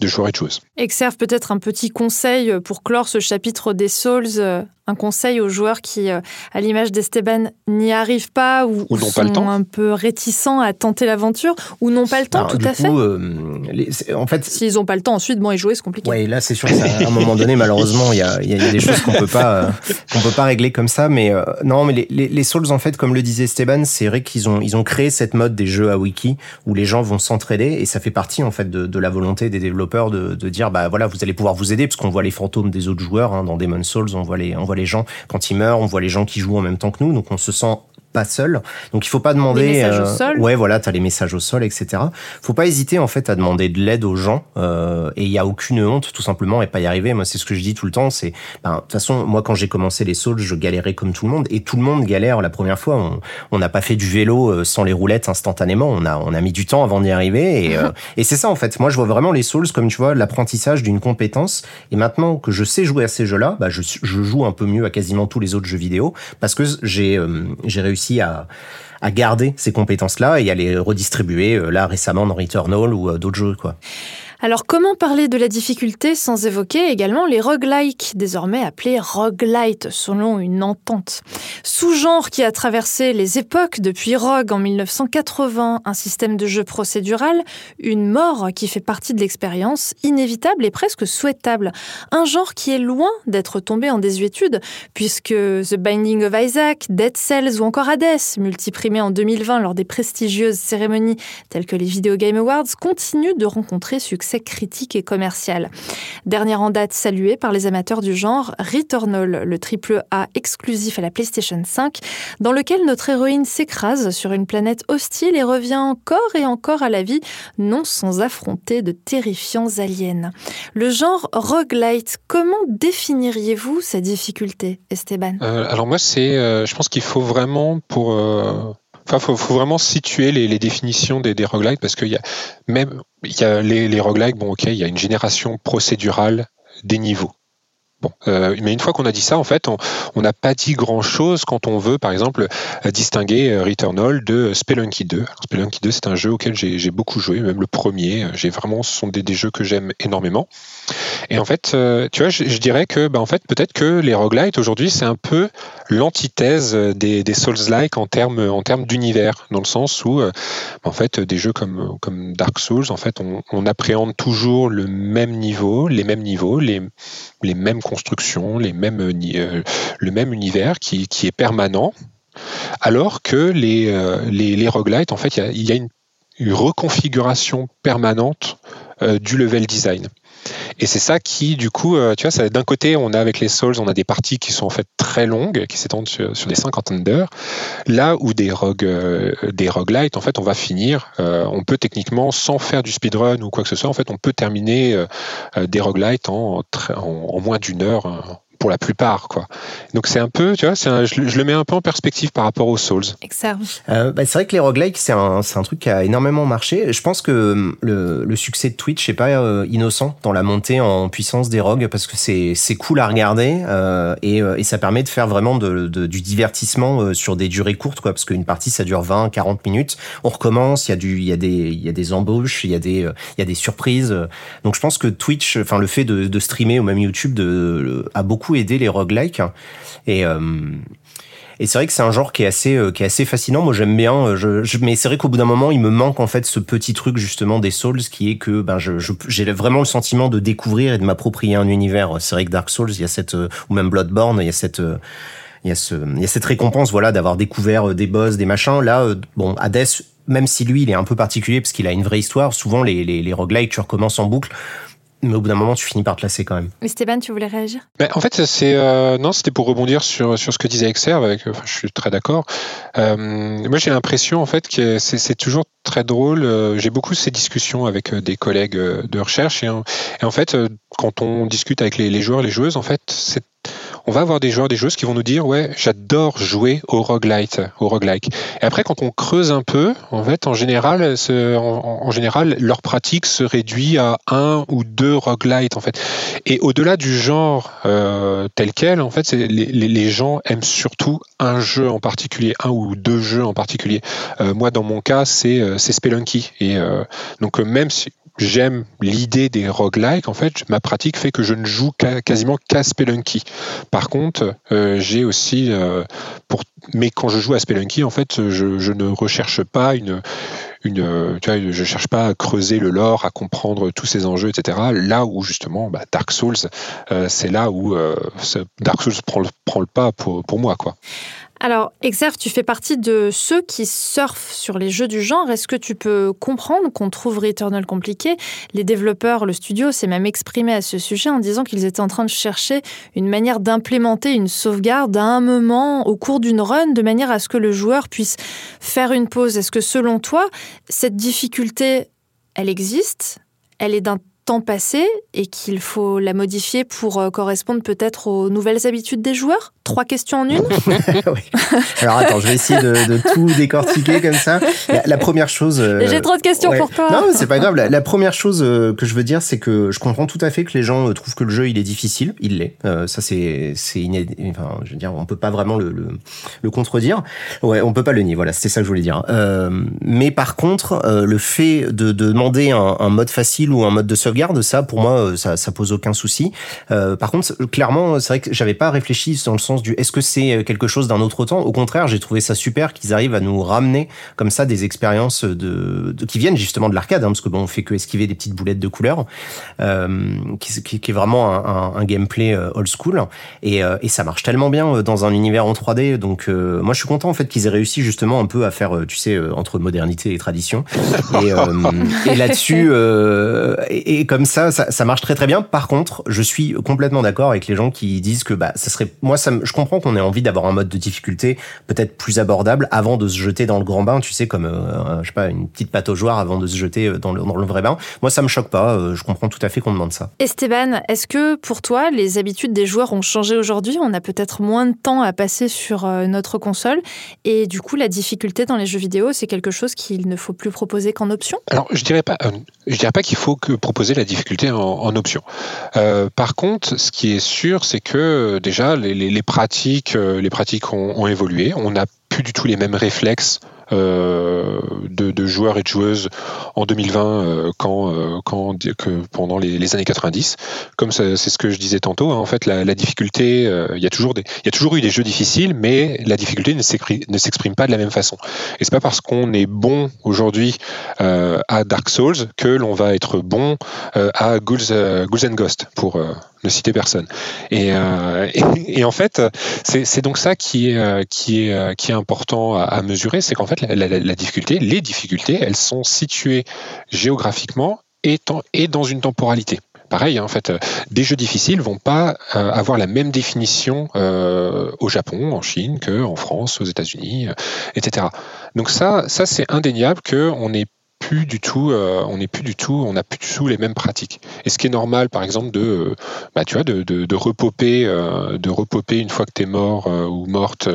de joueurs et de joueuses. Exerve peut-être un petit conseil pour clore ce chapitre des Souls un conseil aux joueurs qui, euh, à l'image d'Esteban, n'y arrivent pas ou, sont un peu réticents à tenter l'aventure ou n'ont pas le temps, tout à fait euh, En fait, s'ils n'ont pas le temps, ensuite, bon, y jouer, c'est compliqué. Oui, là, c'est sûr qu'à un moment donné, malheureusement, il y a, y a, des choses qu'on peut pas euh, qu'on peut pas régler comme ça. Mais non, mais les, les, Souls, en fait, comme le disait Esteban, c'est vrai qu'ils ont ils ont créé cette mode des jeux à wiki où les gens vont s'entraider et ça fait partie en fait de, de la volonté des développeurs de, de, dire bah voilà, vous allez pouvoir vous aider parce qu'on voit les fantômes des autres joueurs hein, dans Demon Souls, on voit les on voit les gens quand ils meurent, on voit les gens qui jouent en même temps que nous, donc on se sent pas seul. Donc il faut pas demander. Les messages au sol. Ouais, voilà, t'as les messages au sol, etc. Faut pas hésiter en fait à demander de l'aide aux gens. et il y a aucune honte, tout simplement, et pas y arriver. Moi, c'est ce que je dis tout le temps. C'est, ben, de toute façon, moi quand j'ai commencé les Souls, je galérais comme tout le monde, et tout le monde galère la première fois. On n'a pas fait du vélo sans les roulettes instantanément. On a, on a mis du temps avant d'y arriver, et, *laughs* et c'est ça en fait. Moi, je vois vraiment les Souls comme tu vois l'apprentissage d'une compétence. Et maintenant que je sais jouer à ces jeux-là, bah, je, je joue un peu mieux à quasiment tous les autres jeux vidéo parce que j'ai euh, j'ai réussi à garder ces compétences-là et à les redistribuer euh, là récemment dans Returnal ou euh, d'autres jeux. Alors comment parler de la difficulté sans évoquer également les roguelikes, désormais appelés roguelite selon une entente Sous-genre qui a traversé les époques depuis Rogue en 1980, un système de jeu procédural, une mort qui fait partie de l'expérience, inévitable et presque souhaitable. Un genre qui est loin d'être tombé en désuétude, puisque The Binding of Isaac, Dead Cells ou encore Hades, multiprimé en 2020 lors des prestigieuses cérémonies telles que les Video Game Awards, continuent de rencontrer succès critique et commercial. Dernière en date saluée par les amateurs du genre, Returnal, le triple A exclusif à la PlayStation 5, dans lequel notre héroïne s'écrase sur une planète hostile et revient encore et encore à la vie, non sans affronter de terrifiants aliens. Le genre roguelite, comment définiriez-vous sa difficulté, Esteban? Euh, Alors moi, c'est, euh, je pense qu'il faut vraiment pour euh, Enfin, faut, vraiment situer les, définitions des, des roguelikes parce qu'il y a même il y a les, les roguelikes, bon ok, il y a une génération procédurale des niveaux. Bon, euh, mais une fois qu'on a dit ça, en fait, on n'a pas dit grand-chose quand on veut, par exemple, distinguer euh, Returnal de Spelunky 2. Alors, Spelunky 2, c'est un jeu auquel j'ai beaucoup joué, même le premier. J'ai vraiment, ce sont des jeux que j'aime énormément. Et en fait, euh, tu vois, je, dirais que, bah, en fait, peut-être que les roguelites aujourd'hui, c'est un peu l'antithèse des, des Souls-like en termes en termes d'univers, dans le sens où, euh, en fait, des jeux comme Dark Souls, en fait, on, appréhende toujours le même niveau, les mêmes niveaux, les mêmes constructions, les mêmes euh, le même univers qui, est permanent, alors que les les, les roguelites, en fait, il y a, une reconfiguration permanente du level design. Et c'est ça qui, du coup, euh, tu vois, d'un côté, on a avec les Souls, on a des parties qui sont en fait très longues, qui s'étendent sur, des cinquantaines d'heures. Là où des rogue, euh, roguelites, en fait, on va finir, euh, on peut techniquement, sans faire du speedrun ou quoi que ce soit, en fait, on peut terminer des roguelites en, en, en moins d'une heure pour la plupart. Quoi. Donc c'est un peu, tu vois, un, je, je, le mets un peu en perspective par rapport aux Souls. Euh, bah, c'est vrai que les roguelikes, c'est un, un truc qui a énormément marché. Je pense que hum, le, le succès de Twitch n'est pas euh, innocent dans la montée en puissance des rogues parce que c'est cool à regarder euh, et, euh, et, ça permet de faire vraiment de, de, du divertissement euh, sur des durées courtes, quoi, parce qu'une partie ça dure 20, 40 minutes. On recommence, il y a du, il y a des, il y a des embauches, il y a des, il y a des surprises. Donc je pense que Twitch, enfin le fait de, de streamer ou même YouTube, de, a beaucoup aider les roguelikes. Et, euh, et c'est vrai que c'est un genre qui est assez, euh, qui est assez fascinant. Moi, j'aime bien. Euh, je, je, mais c'est vrai qu'au bout d'un moment, il me manque en fait ce petit truc justement des Souls, qui est que ben je, j'ai vraiment le sentiment de découvrir et de m'approprier un univers. C'est vrai que Dark Souls, il y a cette ou même Bloodborne, il y a cette il y a ce, il y a cette récompense, voilà, d'avoir découvert des boss, des machins. Là, bon, Hades, même si lui, il est un peu particulier parce qu'il a une vraie histoire. Souvent, les, les, les roguelikes, tu recommences en boucle mais au bout d'un moment, tu finis par te lasser quand même. Esteban, tu voulais réagir? Mais En fait, c'est euh, non, c'était pour rebondir sur, sur ce que disait Exerve. Avec, enfin, je suis très d'accord. Euh, moi, j'ai l'impression en fait que c'est toujours très drôle. Euh, j'ai beaucoup ces discussions avec euh, des collègues de recherche et, et en fait, quand on discute avec les, les joueurs, les joueuses, en fait, c'est on va avoir des joueurs, des joueuses qui vont nous dire ouais, j'adore jouer au roguelite, au roguelike. Et après, quand on creuse un peu, en fait, en général, en, général, leur pratique se réduit à un ou deux roguelites, en fait. Et au-delà du genre euh, tel quel, en fait, les, les, gens aiment surtout un jeu en particulier, un ou deux jeux en particulier. Euh, moi, dans mon cas, c'est euh, Spelunky. Et donc, même si j'aime l'idée des roguelikes, en fait, ma pratique fait que je ne joue quasiment qu'à Spelunky. Par contre, euh, j'ai aussi, euh, pour, mais quand je joue à Spelunky, en fait, je, ne recherche pas une, une, tu vois, je cherche pas à creuser le lore, à comprendre tous ces enjeux, etc. Là où justement, bah, Dark Souls, euh, c'est là où euh, Dark Souls prend le, prend le pas pour, pour moi, quoi. Alors, Exerve, tu fais partie de ceux qui surfent sur les jeux du genre. Est-ce que tu peux comprendre qu'on trouve Returnal compliqué? Les développeurs, le studio s'est même exprimé à ce sujet en disant qu'ils étaient en train de chercher une manière d'implémenter une sauvegarde à un moment au cours d'une run de manière à ce que le joueur puisse faire une pause. Est-ce que selon toi, cette difficulté, elle existe Elle est d'un temps passé et qu'il faut la modifier pour euh, correspondre peut-être aux nouvelles habitudes des joueurs? Trois questions en une *laughs* Alors attends, je vais essayer de, tout décortiquer comme ça. La, première chose... Euh, J'ai trop de questions pour toi. Non, c'est pas grave. La, première chose euh, que je veux dire, c'est que je comprends tout à fait que les gens trouvent que le jeu, il est difficile. Il l'est. ça, c'est c'est Enfin, je veux dire, on peut pas vraiment le, le, contredire. Ouais, on peut pas le nier. Voilà, c'était ça que je voulais dire. mais par contre, le fait de, demander un, un, mode facile ou un mode de sauvegarde, ça, pour moi, ça, ça pose aucun souci. par contre, clairement, c'est vrai que j'avais pas réfléchi dans le sens du est-ce que c'est euh, quelque chose d'un autre temps? Au contraire, j'ai trouvé ça super qu'ils arrivent à nous ramener comme ça des expériences de, qui viennent justement de l'arcade, hein, parce que bon, on fait que esquiver des petites boulettes de couleurs, euh, qui, qui, est vraiment un, un, gameplay euh, old school. Et, et, ça marche tellement bien dans un univers en 3D. Donc moi, je suis content en fait qu'ils aient réussi justement un peu à faire, tu sais, entre modernité et tradition. *laughs* Et, et là-dessus, et, et, comme ça, ça, ça marche très très bien. Par contre, je suis complètement d'accord avec les gens qui disent que bah ça serait, moi ça me je comprends qu'on ait envie d'avoir un mode de difficulté peut-être plus abordable avant de se jeter dans le grand bain, tu sais, comme, euh, je sais pas, une petite pâte aux joueurs avant de se jeter euh, dans le, dans le vrai bain. Moi, ça me choque pas. Euh, je comprends tout à fait qu'on demande ça. Esteban, est-ce que pour toi, les habitudes des joueurs ont changé aujourd'hui? On a peut-être moins de temps à passer sur notre console et du coup, la difficulté dans les jeux vidéo, c'est quelque chose qu'il ne faut plus proposer qu'en option? Alors, je dirais pas, je dirais pas qu'il faut que proposer la difficulté en, option. par contre, ce qui est sûr, c'est que déjà les, les, les euh, les pratiques ont, évolué. On n'a plus du tout les mêmes réflexes euh, de, joueurs et de joueuses en 2020 euh, quand, que pendant les, années 90. Comme c'est ce que je disais tantôt, hein, en fait, la, difficulté, il y a toujours eu des jeux difficiles, mais la difficulté ne s'exprime pas de la même façon. Et c'est pas parce qu'on est bon aujourd'hui à Dark Souls que l'on va être bon à Ghouls, Ghouls and Ghost pour ne citer personne. Et, euh, *laughs* et, en fait, c'est donc ça qui est, euh, euh, important à, mesurer, c'est qu'en fait, la, difficulté, les difficultés, elles sont situées géographiquement et, dans une temporalité pareil, hein, en fait, des jeux difficiles vont pas avoir la même définition au Japon, en Chine, que en France, aux États-Unis, etc. Donc ça, ça c'est indéniable qu'on est plus du tout, euh, on n'est plus du tout, on n'a plus du tout les mêmes pratiques. Et ce qui est normal, par exemple, de, euh, bah, tu vois, de, de, de repoper, euh, de repoper une fois que tu es mort ou morte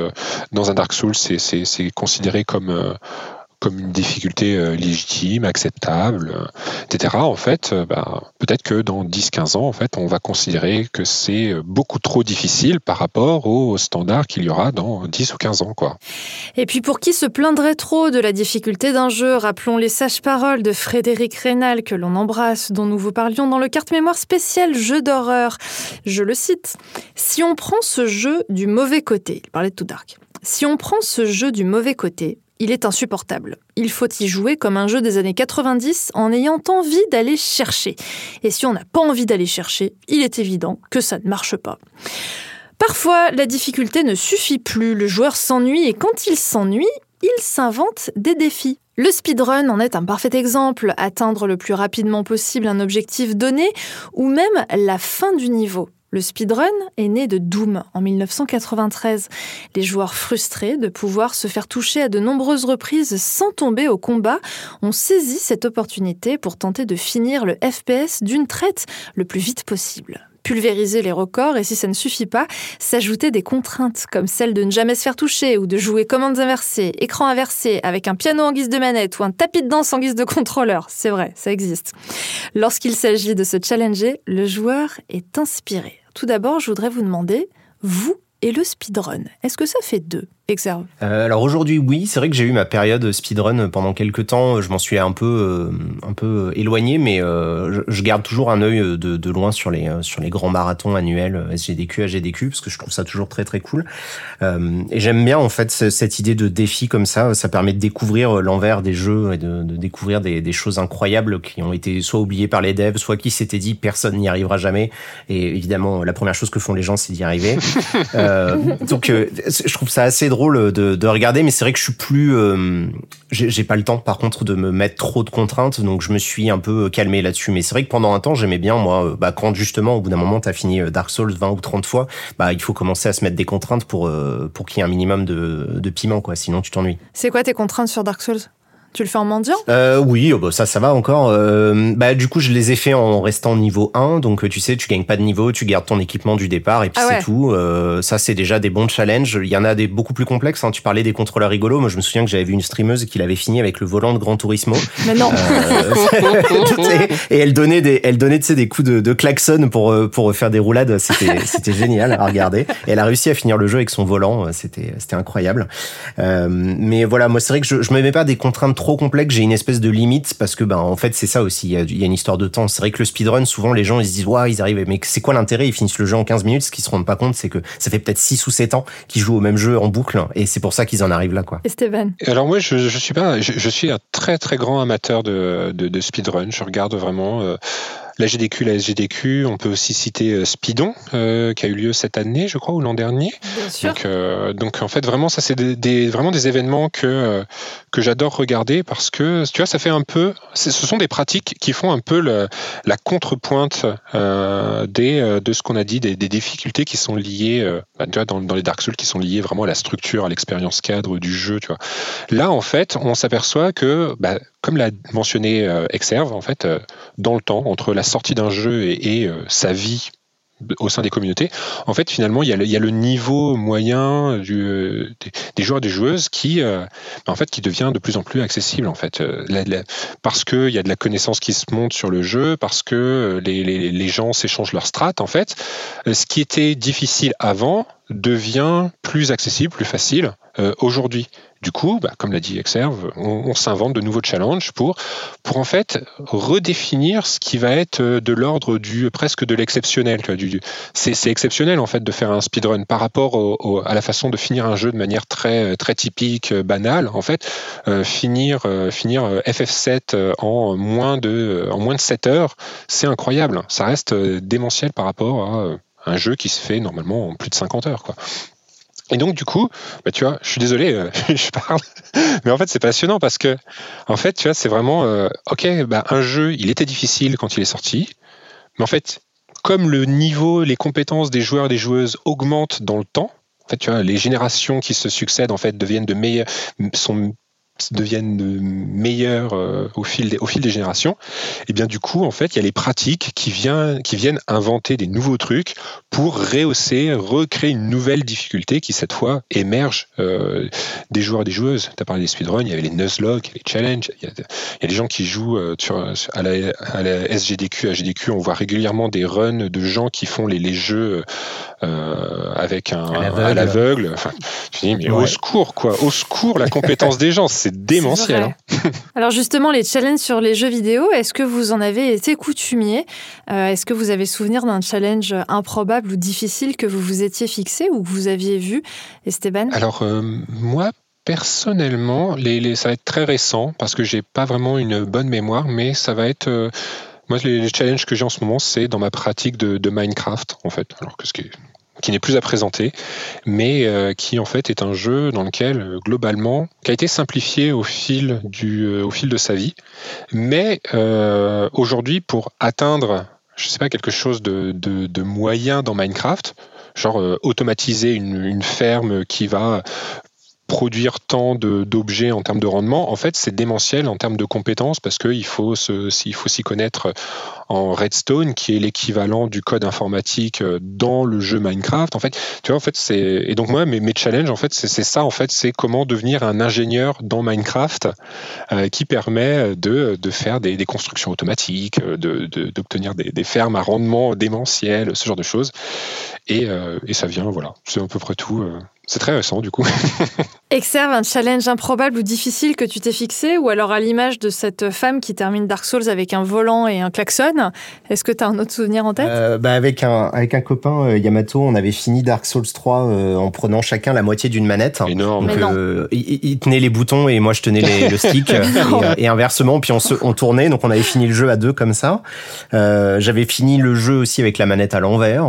dans un Dark Souls, c'est considéré comme comme une difficulté euh, légitime, acceptable, euh, etc. En fait, euh, bah, peut-être que dans 10-15 ans, en fait, on va considérer que c'est beaucoup trop difficile par rapport aux standards qu'il y aura dans 10 ou 15 ans. Quoi. Et puis pour qui se plaindrait trop de la difficulté d'un jeu, rappelons les sages-paroles de Frédéric Rénal que l'on embrasse, dont nous vous parlions dans le carte-mémoire spécial jeu d'horreur. Je le cite. Si on prend ce jeu du mauvais côté, il parlait de tout dark. Si on prend ce jeu du mauvais côté, il est insupportable. Il faut y jouer comme un jeu des années 90 en ayant envie d'aller chercher. Et si on n'a pas envie d'aller chercher, il est évident que ça ne marche pas. Parfois, la difficulté ne suffit plus, le joueur s'ennuie et quand il s'ennuie, il s'invente des défis. Le speedrun en est un parfait exemple, atteindre le plus rapidement possible un objectif donné ou même la fin du niveau. Le speedrun est né de Doom en 1993. Les joueurs frustrés de pouvoir se faire toucher à de nombreuses reprises sans tomber au combat ont saisi cette opportunité pour tenter de finir le FPS d'une traite le plus vite possible pulvériser les records et si ça ne suffit pas, s'ajouter des contraintes comme celle de ne jamais se faire toucher ou de jouer commandes inversées, écran inversé avec un piano en guise de manette ou un tapis de danse en guise de contrôleur. C'est vrai, ça existe. Lorsqu'il s'agit de se challenger, le joueur est inspiré. Tout d'abord, je voudrais vous demander, vous et le speedrun, est-ce que ça fait deux? Euh, alors aujourd'hui, oui, c'est vrai que j'ai eu ma période speedrun pendant quelques temps. Je m'en suis un peu, euh, un peu éloigné, mais euh, je, garde toujours un œil de, de, loin sur les, sur les grands marathons annuels SGDQ, AGDQ, parce que je trouve ça toujours très très cool. et j'aime bien en fait cette idée de défi comme ça. Ça permet de découvrir l'envers des jeux et de, de découvrir des, des, choses incroyables qui ont été soit oubliées par les devs, soit qui s'étaient dit personne n'y arrivera jamais. Et évidemment, la première chose que font les gens, c'est d'y arriver. *laughs* donc, je trouve ça assez drôle drôle de, de regarder, mais c'est vrai que je suis plus, euh, j'ai pas le temps par contre de me mettre trop de contraintes, donc je me suis un peu calmé là-dessus. Mais c'est vrai que pendant un temps, j'aimais bien moi, bah quand justement au bout d'un moment t'as fini Dark Souls 20 ou 30 fois, bah il faut commencer à se mettre des contraintes pour pour qu'il y ait un minimum de, de piment quoi, sinon tu t'ennuies. C'est quoi tes contraintes sur Dark Souls? Tu le fais en mendiant? Euh, Oui, oh, bah, ça, ça va encore. Euh, bah, du coup, je les ai fait en restant niveau 1. Donc, tu sais, tu gagnes pas de niveau, tu gardes ton équipement du départ et puis ah c'est tout. Euh, ça, c'est déjà des bons challenges. Il y en a des beaucoup plus complexes. Hein. Tu parlais des contrôleurs rigolos. Moi, je me souviens que j'avais vu une streameuse qui l'avait fini avec le volant de Gran Turismo. *laughs* Mais non euh, *laughs* Et elle donnait des, elle donnait, tu sais, des coups de, de klaxon pour, euh, pour faire des roulades. C'était, *laughs* c'était génial à regarder. Et elle a réussi à finir le jeu avec son volant. C'était, c'était incroyable. mais voilà, moi, c'est vrai que je, je me mets pas des contraintes trop complexe, j'ai une espèce de limite parce que ben en fait c'est ça aussi, il y, a, une histoire de temps. C'est vrai que le speedrun, souvent les gens ils se disent waouh ils arrivent, mais c'est quoi l'intérêt? Ils finissent le jeu en 15 minutes. Ce qu'ils se rendent pas compte, c'est que ça fait peut-être 6 ou 7 ans qu'ils jouent au même jeu en boucle et c'est pour ça qu'ils en arrivent là quoi. Et Stéphane Alors moi je, je suis pas, je, suis un très très grand amateur de, de, speedrun. Je regarde vraiment. Euh, la GDQ, la SGDQ, on peut aussi citer euh, Speedon, euh, qui a eu lieu cette année, je crois, ou l'an dernier. Bien sûr. Donc, euh, donc, en fait, vraiment, ça, c'est des, vraiment des événements que, que j'adore regarder parce que, tu vois, ça fait un peu. Ce sont des pratiques qui font un peu la contrepointe des, de ce qu'on a dit, des, difficultés qui sont liées, bah, tu vois, dans, dans, les Dark Souls, qui sont liées vraiment à la structure, à l'expérience cadre du jeu, tu vois. Là, en fait, on s'aperçoit que, bah, comme l'a mentionné Exerve, en fait, dans le temps, entre la sortie d'un jeu et, euh, sa vie au sein des communautés, en fait, finalement, il y a le, niveau moyen euh, des, joueurs et des joueuses qui, euh, en fait, qui devient de plus en plus accessible, en fait, parce qu'il y a de la connaissance qui se monte sur le jeu, parce que les gens s'échangent leurs strates, en fait. Ce qui était difficile avant devient plus accessible, plus facile aujourd'hui. Du coup, bah, comme l'a dit Exerve, on, s'invente de nouveaux challenges pour, pour en fait redéfinir ce qui va être euh, de l'ordre du presque de l'exceptionnel. C'est exceptionnel en fait de faire un speedrun par rapport à la façon de finir un jeu de manière très très typique, euh, banale. En fait, euh, finir finir FF7 en moins de en moins de 7 heures, c'est incroyable. Ça reste démentiel par rapport à un jeu qui se fait normalement en plus de 50 heures. Et donc du coup, bah, tu vois, je suis désolé, euh, *laughs* je parle, mais en fait c'est passionnant parce que, en fait, tu vois, c'est vraiment, euh, ok, bah, un jeu, il était difficile quand il est sorti, mais en fait, comme le niveau, les compétences des joueurs et des joueuses augmentent dans le temps, en fait, tu vois, les générations qui se succèdent en fait deviennent de meilleurs, sont deviennent meilleurs euh, au, fil des, au fil des générations, et bien du coup, en fait, il y a les pratiques qui, viennent inventer des nouveaux trucs pour rehausser, recréer une nouvelle difficulté qui, cette fois, émerge euh, des joueurs et des joueuses. Tu as parlé des speedruns, il y avait les Nuzlocke, les challenges, il y, a, des gens qui jouent euh, sur, à, la, à la SGDQ, à GDQ, on voit régulièrement des runs de gens qui font les, les jeux avec un à l'aveugle. Enfin, tu dis, mais au secours, quoi, au secours, la compétence des gens, c'est démentiel. Hein. *laughs* Alors justement, les challenges sur les jeux vidéo, est-ce que vous en avez été coutumier? Euh, Est-ce que vous avez souvenir d'un challenge improbable ou difficile que vous vous étiez fixé ou que vous aviez vu, Esteban? Alors euh, moi, personnellement, les, ça va être très récent parce que j'ai pas vraiment une bonne mémoire, mais ça va être euh, moi les, challenges que j'ai en ce moment, c'est dans ma pratique de, de, Minecraft en fait. Alors que ce qui est qui n'est plus à présenter, mais euh, qui en fait est un jeu dans lequel euh, globalement, qui a été simplifié au fil du, euh, au fil de sa vie, mais aujourd'hui pour atteindre, je sais pas quelque chose de, de, moyen dans Minecraft, genre automatiser une, ferme qui va produire tant d'objets en termes de rendement, en fait, c'est démentiel en termes de compétences parce qu'il faut s'y connaître en Redstone, qui est l'équivalent du code informatique euh, dans le jeu Minecraft. En fait, tu vois, en fait, c'est et donc moi, mes, mes challenges, en fait, c'est ça, en fait, c'est comment devenir un ingénieur dans Minecraft euh, qui permet de, de faire des, des, constructions automatiques, d'obtenir de, des, des, fermes à rendement démentiel, ce genre de choses. Et, euh, et ça vient, voilà, c'est à peu près tout. C'est très récent du coup. *laughs* Exerve un challenge improbable ou difficile que tu t'es fixé ou alors à l'image de cette femme qui termine Dark Souls avec un volant et un klaxon, est-ce que tu as un autre souvenir en tête? Euh, bah avec, un, avec un copain, euh, Yamato, on avait fini Dark Souls 3 euh, en prenant chacun la moitié d'une manette. Énorme. Donc, il, tenait les boutons et moi je tenais les, le stick *laughs* et, inversement, puis on, se, on tournait, donc on avait fini le jeu à deux comme ça. J'avais fini le jeu aussi avec la manette à l'envers,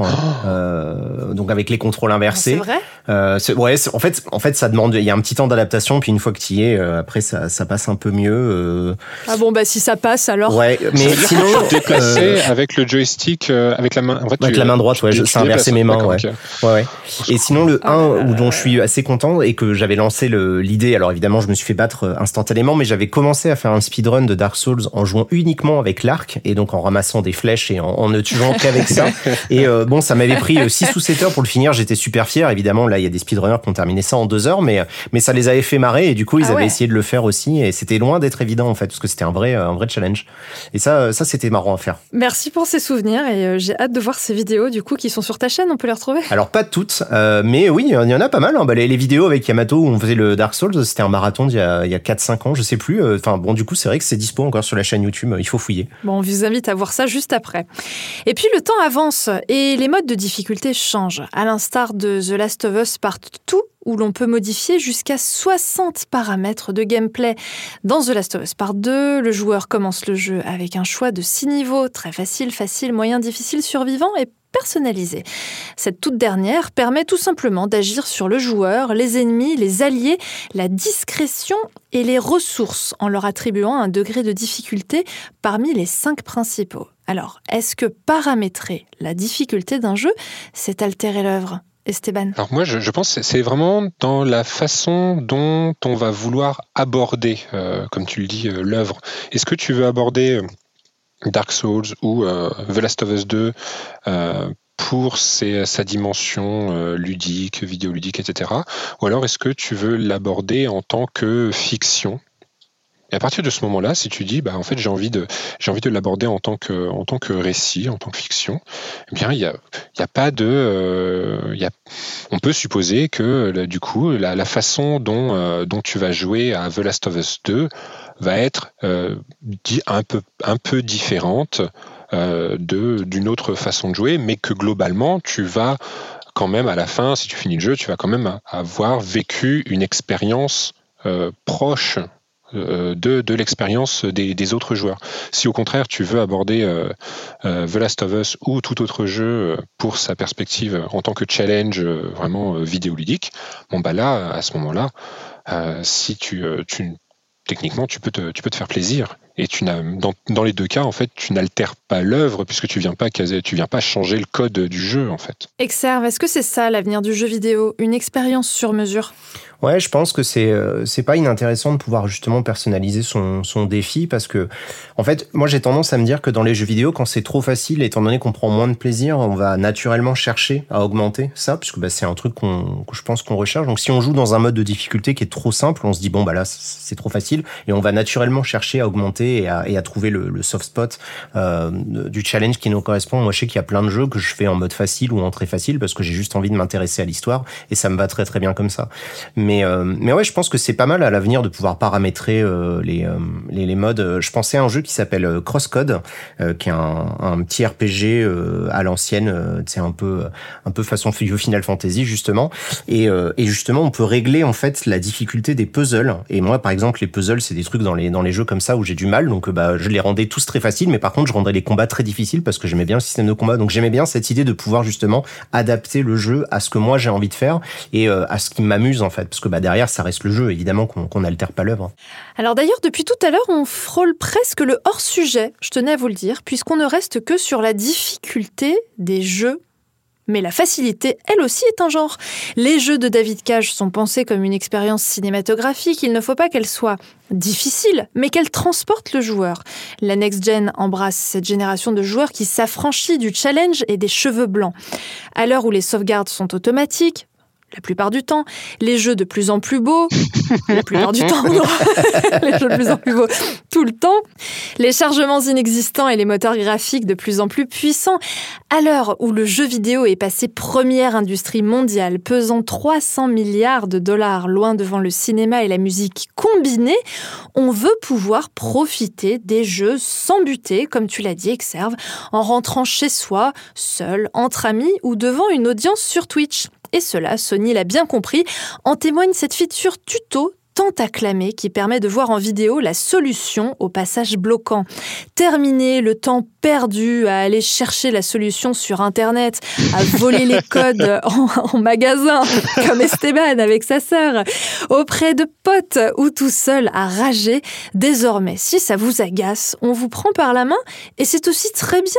donc avec les contrôles inversés. C'est vrai? Euh, ouais, en fait, en fait, ça demande. Y a un petit temps d'adaptation, puis une fois que tu y es, euh, après, ça, ça, passe un peu mieux. Euh... Ah bon, bah si ça passe, alors. Ouais, mais sinon. Tu déplacer euh, avec le joystick, avec la main. En fait, avec la main droite, ouais. C'est inversé mes mains, ouais. ouais. ouais. Et sinon, le 1 dont je suis assez content et que j'avais lancé l'idée. Alors évidemment, je me suis fait battre instantanément, mais j'avais commencé à faire un speedrun de Dark Souls en jouant uniquement avec l'arc et donc en ramassant des flèches et en, en ne tuant qu'avec ça. *laughs* Et bon, ça m'avait pris 6 ou 7 heures pour le finir. J'étais super fier. Évidemment, là, il y a des speedrunners qui ont terminé ça en deux heures, mais, mais ça les avait fait marrer et du coup, ils ah avaient essayé de le faire aussi et c'était loin d'être évident en fait, parce que c'était un vrai, un vrai challenge. Et ça, ça c'était marrant à faire. Merci pour ces souvenirs et euh, j'ai hâte de voir ces vidéos du coup qui sont sur ta chaîne. On peut les retrouver? Alors, pas toutes, euh, mais oui, il y en a pas mal. Hein. Bah, les, vidéos avec Yamato où on faisait le Dark Souls, c'était un marathon d'il y a, a 4-5 ans, je sais plus. Euh, enfin, bon, du coup, c'est vrai que c'est dispo encore sur la chaîne YouTube. Il faut fouiller. Bon, on vous invite à voir ça juste après. Et puis, le temps avance et les modes de difficulté changent. À l'instar de The Last of Us Part 2, où l'on peut modifier jusqu'à 60 paramètres de gameplay. Dans The Last of Us Part 2, le joueur commence le jeu avec un choix de 6 niveaux, très facile, facile, moyen, difficile, survivant et personnalisé. Cette toute dernière permet tout simplement d'agir sur le joueur, les ennemis, les alliés, la discrétion et les ressources en leur attribuant un degré de difficulté parmi les cinq principaux. Alors, est-ce que paramétrer la difficulté d'un jeu, c'est altérer l'œuvre? Alors moi, je, pense que c'est vraiment dans la façon dont on va vouloir aborder, euh, comme tu le dis, euh, l'œuvre. Est-ce que tu veux aborder euh, Dark Souls ou The Last of Us 2 pour sa dimension ludique, vidéoludique, etc. Ou alors est-ce que tu veux l'aborder en tant que fiction? Et à partir de ce moment-là, si tu dis, bah, en fait, j'ai envie de, j'ai envie de l'aborder en tant que, en tant que récit, en tant que fiction, eh bien, il y a, euh, on peut supposer que, du coup, la, façon dont, euh, dont tu vas jouer à The Last of Us 2 va être euh, un peu, différente d'une autre façon de jouer, mais que globalement, tu vas quand même, à la fin, si tu finis le jeu, tu vas quand même avoir vécu une expérience proche de, de l'expérience des, autres joueurs. Si au contraire tu veux aborder euh, euh, The Last of Us ou tout autre jeu pour sa perspective en tant que challenge vraiment vidéoludique, bon bah là, à ce moment-là, si tu, techniquement tu peux tu peux te faire plaisir et tu n'as dans, dans, les deux cas en fait tu n'altères pas l'œuvre puisque tu viens pas tu viens pas changer le code du jeu en fait. Exerve, est-ce que c'est ça l'avenir du jeu vidéo, une expérience sur mesure? Ouais, je pense que c'est euh, c'est pas inintéressant de pouvoir justement personnaliser son, son défi parce que en fait, moi j'ai tendance à me dire que dans les jeux vidéo, quand c'est trop facile, étant donné qu'on prend moins de plaisir, on va naturellement chercher à augmenter ça puisque bah, c'est un truc qu'on que je pense qu'on recherche. Donc si on joue dans un mode de difficulté qui est trop simple, on se dit bon bah là c'est trop facile et on va naturellement chercher à augmenter et à, trouver le, soft spot euh, du challenge qui nous correspond. Moi je sais qu'il y a plein de jeux que je fais en mode facile ou en très facile parce que j'ai juste envie de m'intéresser à l'histoire et ça me va très très bien comme ça. Mais, euh, mais ouais, je pense que c'est pas mal à l'avenir de pouvoir paramétrer euh, les, les, modes. Je pensais à un jeu qui s'appelle Crosscode, qui est un, un petit RPG à l'ancienne, c'est un peu un peu façon Final Fantasy justement. Et, et justement, on peut régler en fait la difficulté des puzzles. Et moi, par exemple, les puzzles, c'est des trucs dans les dans les jeux comme ça où j'ai du mal, donc bah je les rendais tous très faciles, mais par contre, je rendais les combats très difficiles parce que j'aimais bien le système de combat. Donc j'aimais bien cette idée de pouvoir justement adapter le jeu à ce que moi j'ai envie de faire et à ce qui m'amuse en fait, parce que bah, derrière, ça reste le jeu, évidemment, qu'on n'altère pas l'œuvre. Alors d'ailleurs, depuis tout à l'heure, on frôle presque le hors-sujet, je tenais à vous le dire, puisqu'on ne reste que sur la difficulté des jeux mais la facilité, elle aussi, est un genre. Les jeux de David Cage sont pensés comme une expérience cinématographique. Il ne faut pas qu'elle soit difficile, mais qu'elle transporte le joueur. La Next Gen embrasse cette génération de joueurs qui s'affranchit du challenge et des cheveux blancs. À l'heure où les sauvegardes sont automatiques, la plupart du temps, les jeux de plus en plus beaux, *laughs* la plupart du temps, non, *laughs* les jeux de plus en plus beaux tout le temps, les chargements inexistants et les moteurs graphiques de plus en plus puissants. À l'heure où le jeu vidéo est passé première industrie mondiale, pesant 300 milliards de dollars loin devant le cinéma et la musique combinés, on veut pouvoir profiter des jeux sans buter, comme tu l'as dit, Exerve, en rentrant chez soi, seul, entre amis ou devant une audience sur Twitch. Et cela, Sony l'a bien compris, en témoigne cette feature tuto tant acclamé qui permet de voir en vidéo la solution au passage bloquant. Terminer le temps perdu à aller chercher la solution sur Internet, à *laughs* voler les codes en, magasin, *laughs* comme Esteban avec sa sœur, auprès de potes ou tout seul à rager. Désormais, si ça vous agace, on vous prend par la main et c'est aussi très bien.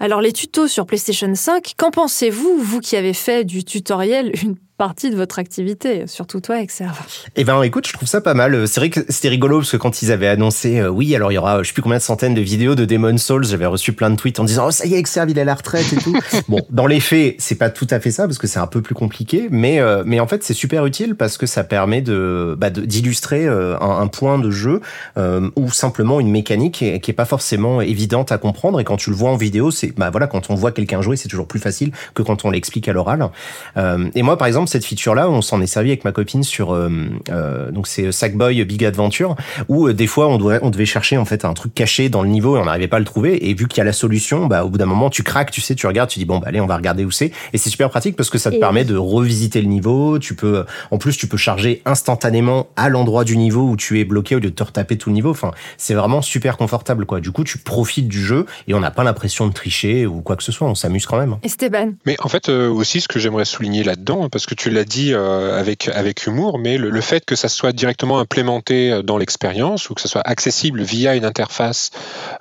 Alors les tutos sur PlayStation 5, qu'en pensez-vous, vous qui avez fait du tutoriel une partie de votre activité, surtout toi, Exerve. Eh ben, écoute, je trouve ça pas mal. C'est vrai que c'était rigolo parce que quand ils avaient annoncé, euh, oui, alors il y aura, je sais plus combien de centaines de vidéos de Demon Souls, j'avais reçu plein de tweets en disant, oh, ça y est, Exerve, il est à la retraite et tout. *laughs* bon, dans les faits, c'est pas tout à fait ça parce que c'est un peu plus compliqué, mais, euh, mais en fait, c'est super utile parce que ça permet de, bah, d'illustrer euh, un, un, point de jeu ou simplement une mécanique qui est, qui est, pas forcément évidente à comprendre et quand tu le vois en vidéo, c'est, bah voilà, quand on voit quelqu'un jouer, c'est toujours plus facile que quand on l'explique à l'oral. et moi, par exemple, cette feature-là, on s'en est servi avec ma copine sur euh, euh, donc c'est Sackboy Big Adventure où euh, des fois on devait on devait chercher en fait un truc caché dans le niveau et on n'arrivait pas à le trouver et vu qu'il y a la solution, bah au bout d'un moment tu craques, tu sais, tu regardes, tu dis bon bah allez on va regarder où c'est et c'est super pratique parce que ça te permet de revisiter le niveau. Tu peux en plus tu peux charger instantanément à l'endroit du niveau où tu es bloqué au lieu de te retaper tout le niveau. Enfin c'est vraiment super confortable quoi. Du coup tu profites du jeu et on n'a pas l'impression de tricher ou quoi que ce soit. On s'amuse quand même. Esteban. Mais en fait aussi ce que j'aimerais souligner là-dedans parce que tu l'as dit euh, avec, avec humour, mais le, fait que ça soit directement implémenté euh, dans l'expérience ou que ça soit accessible via une interface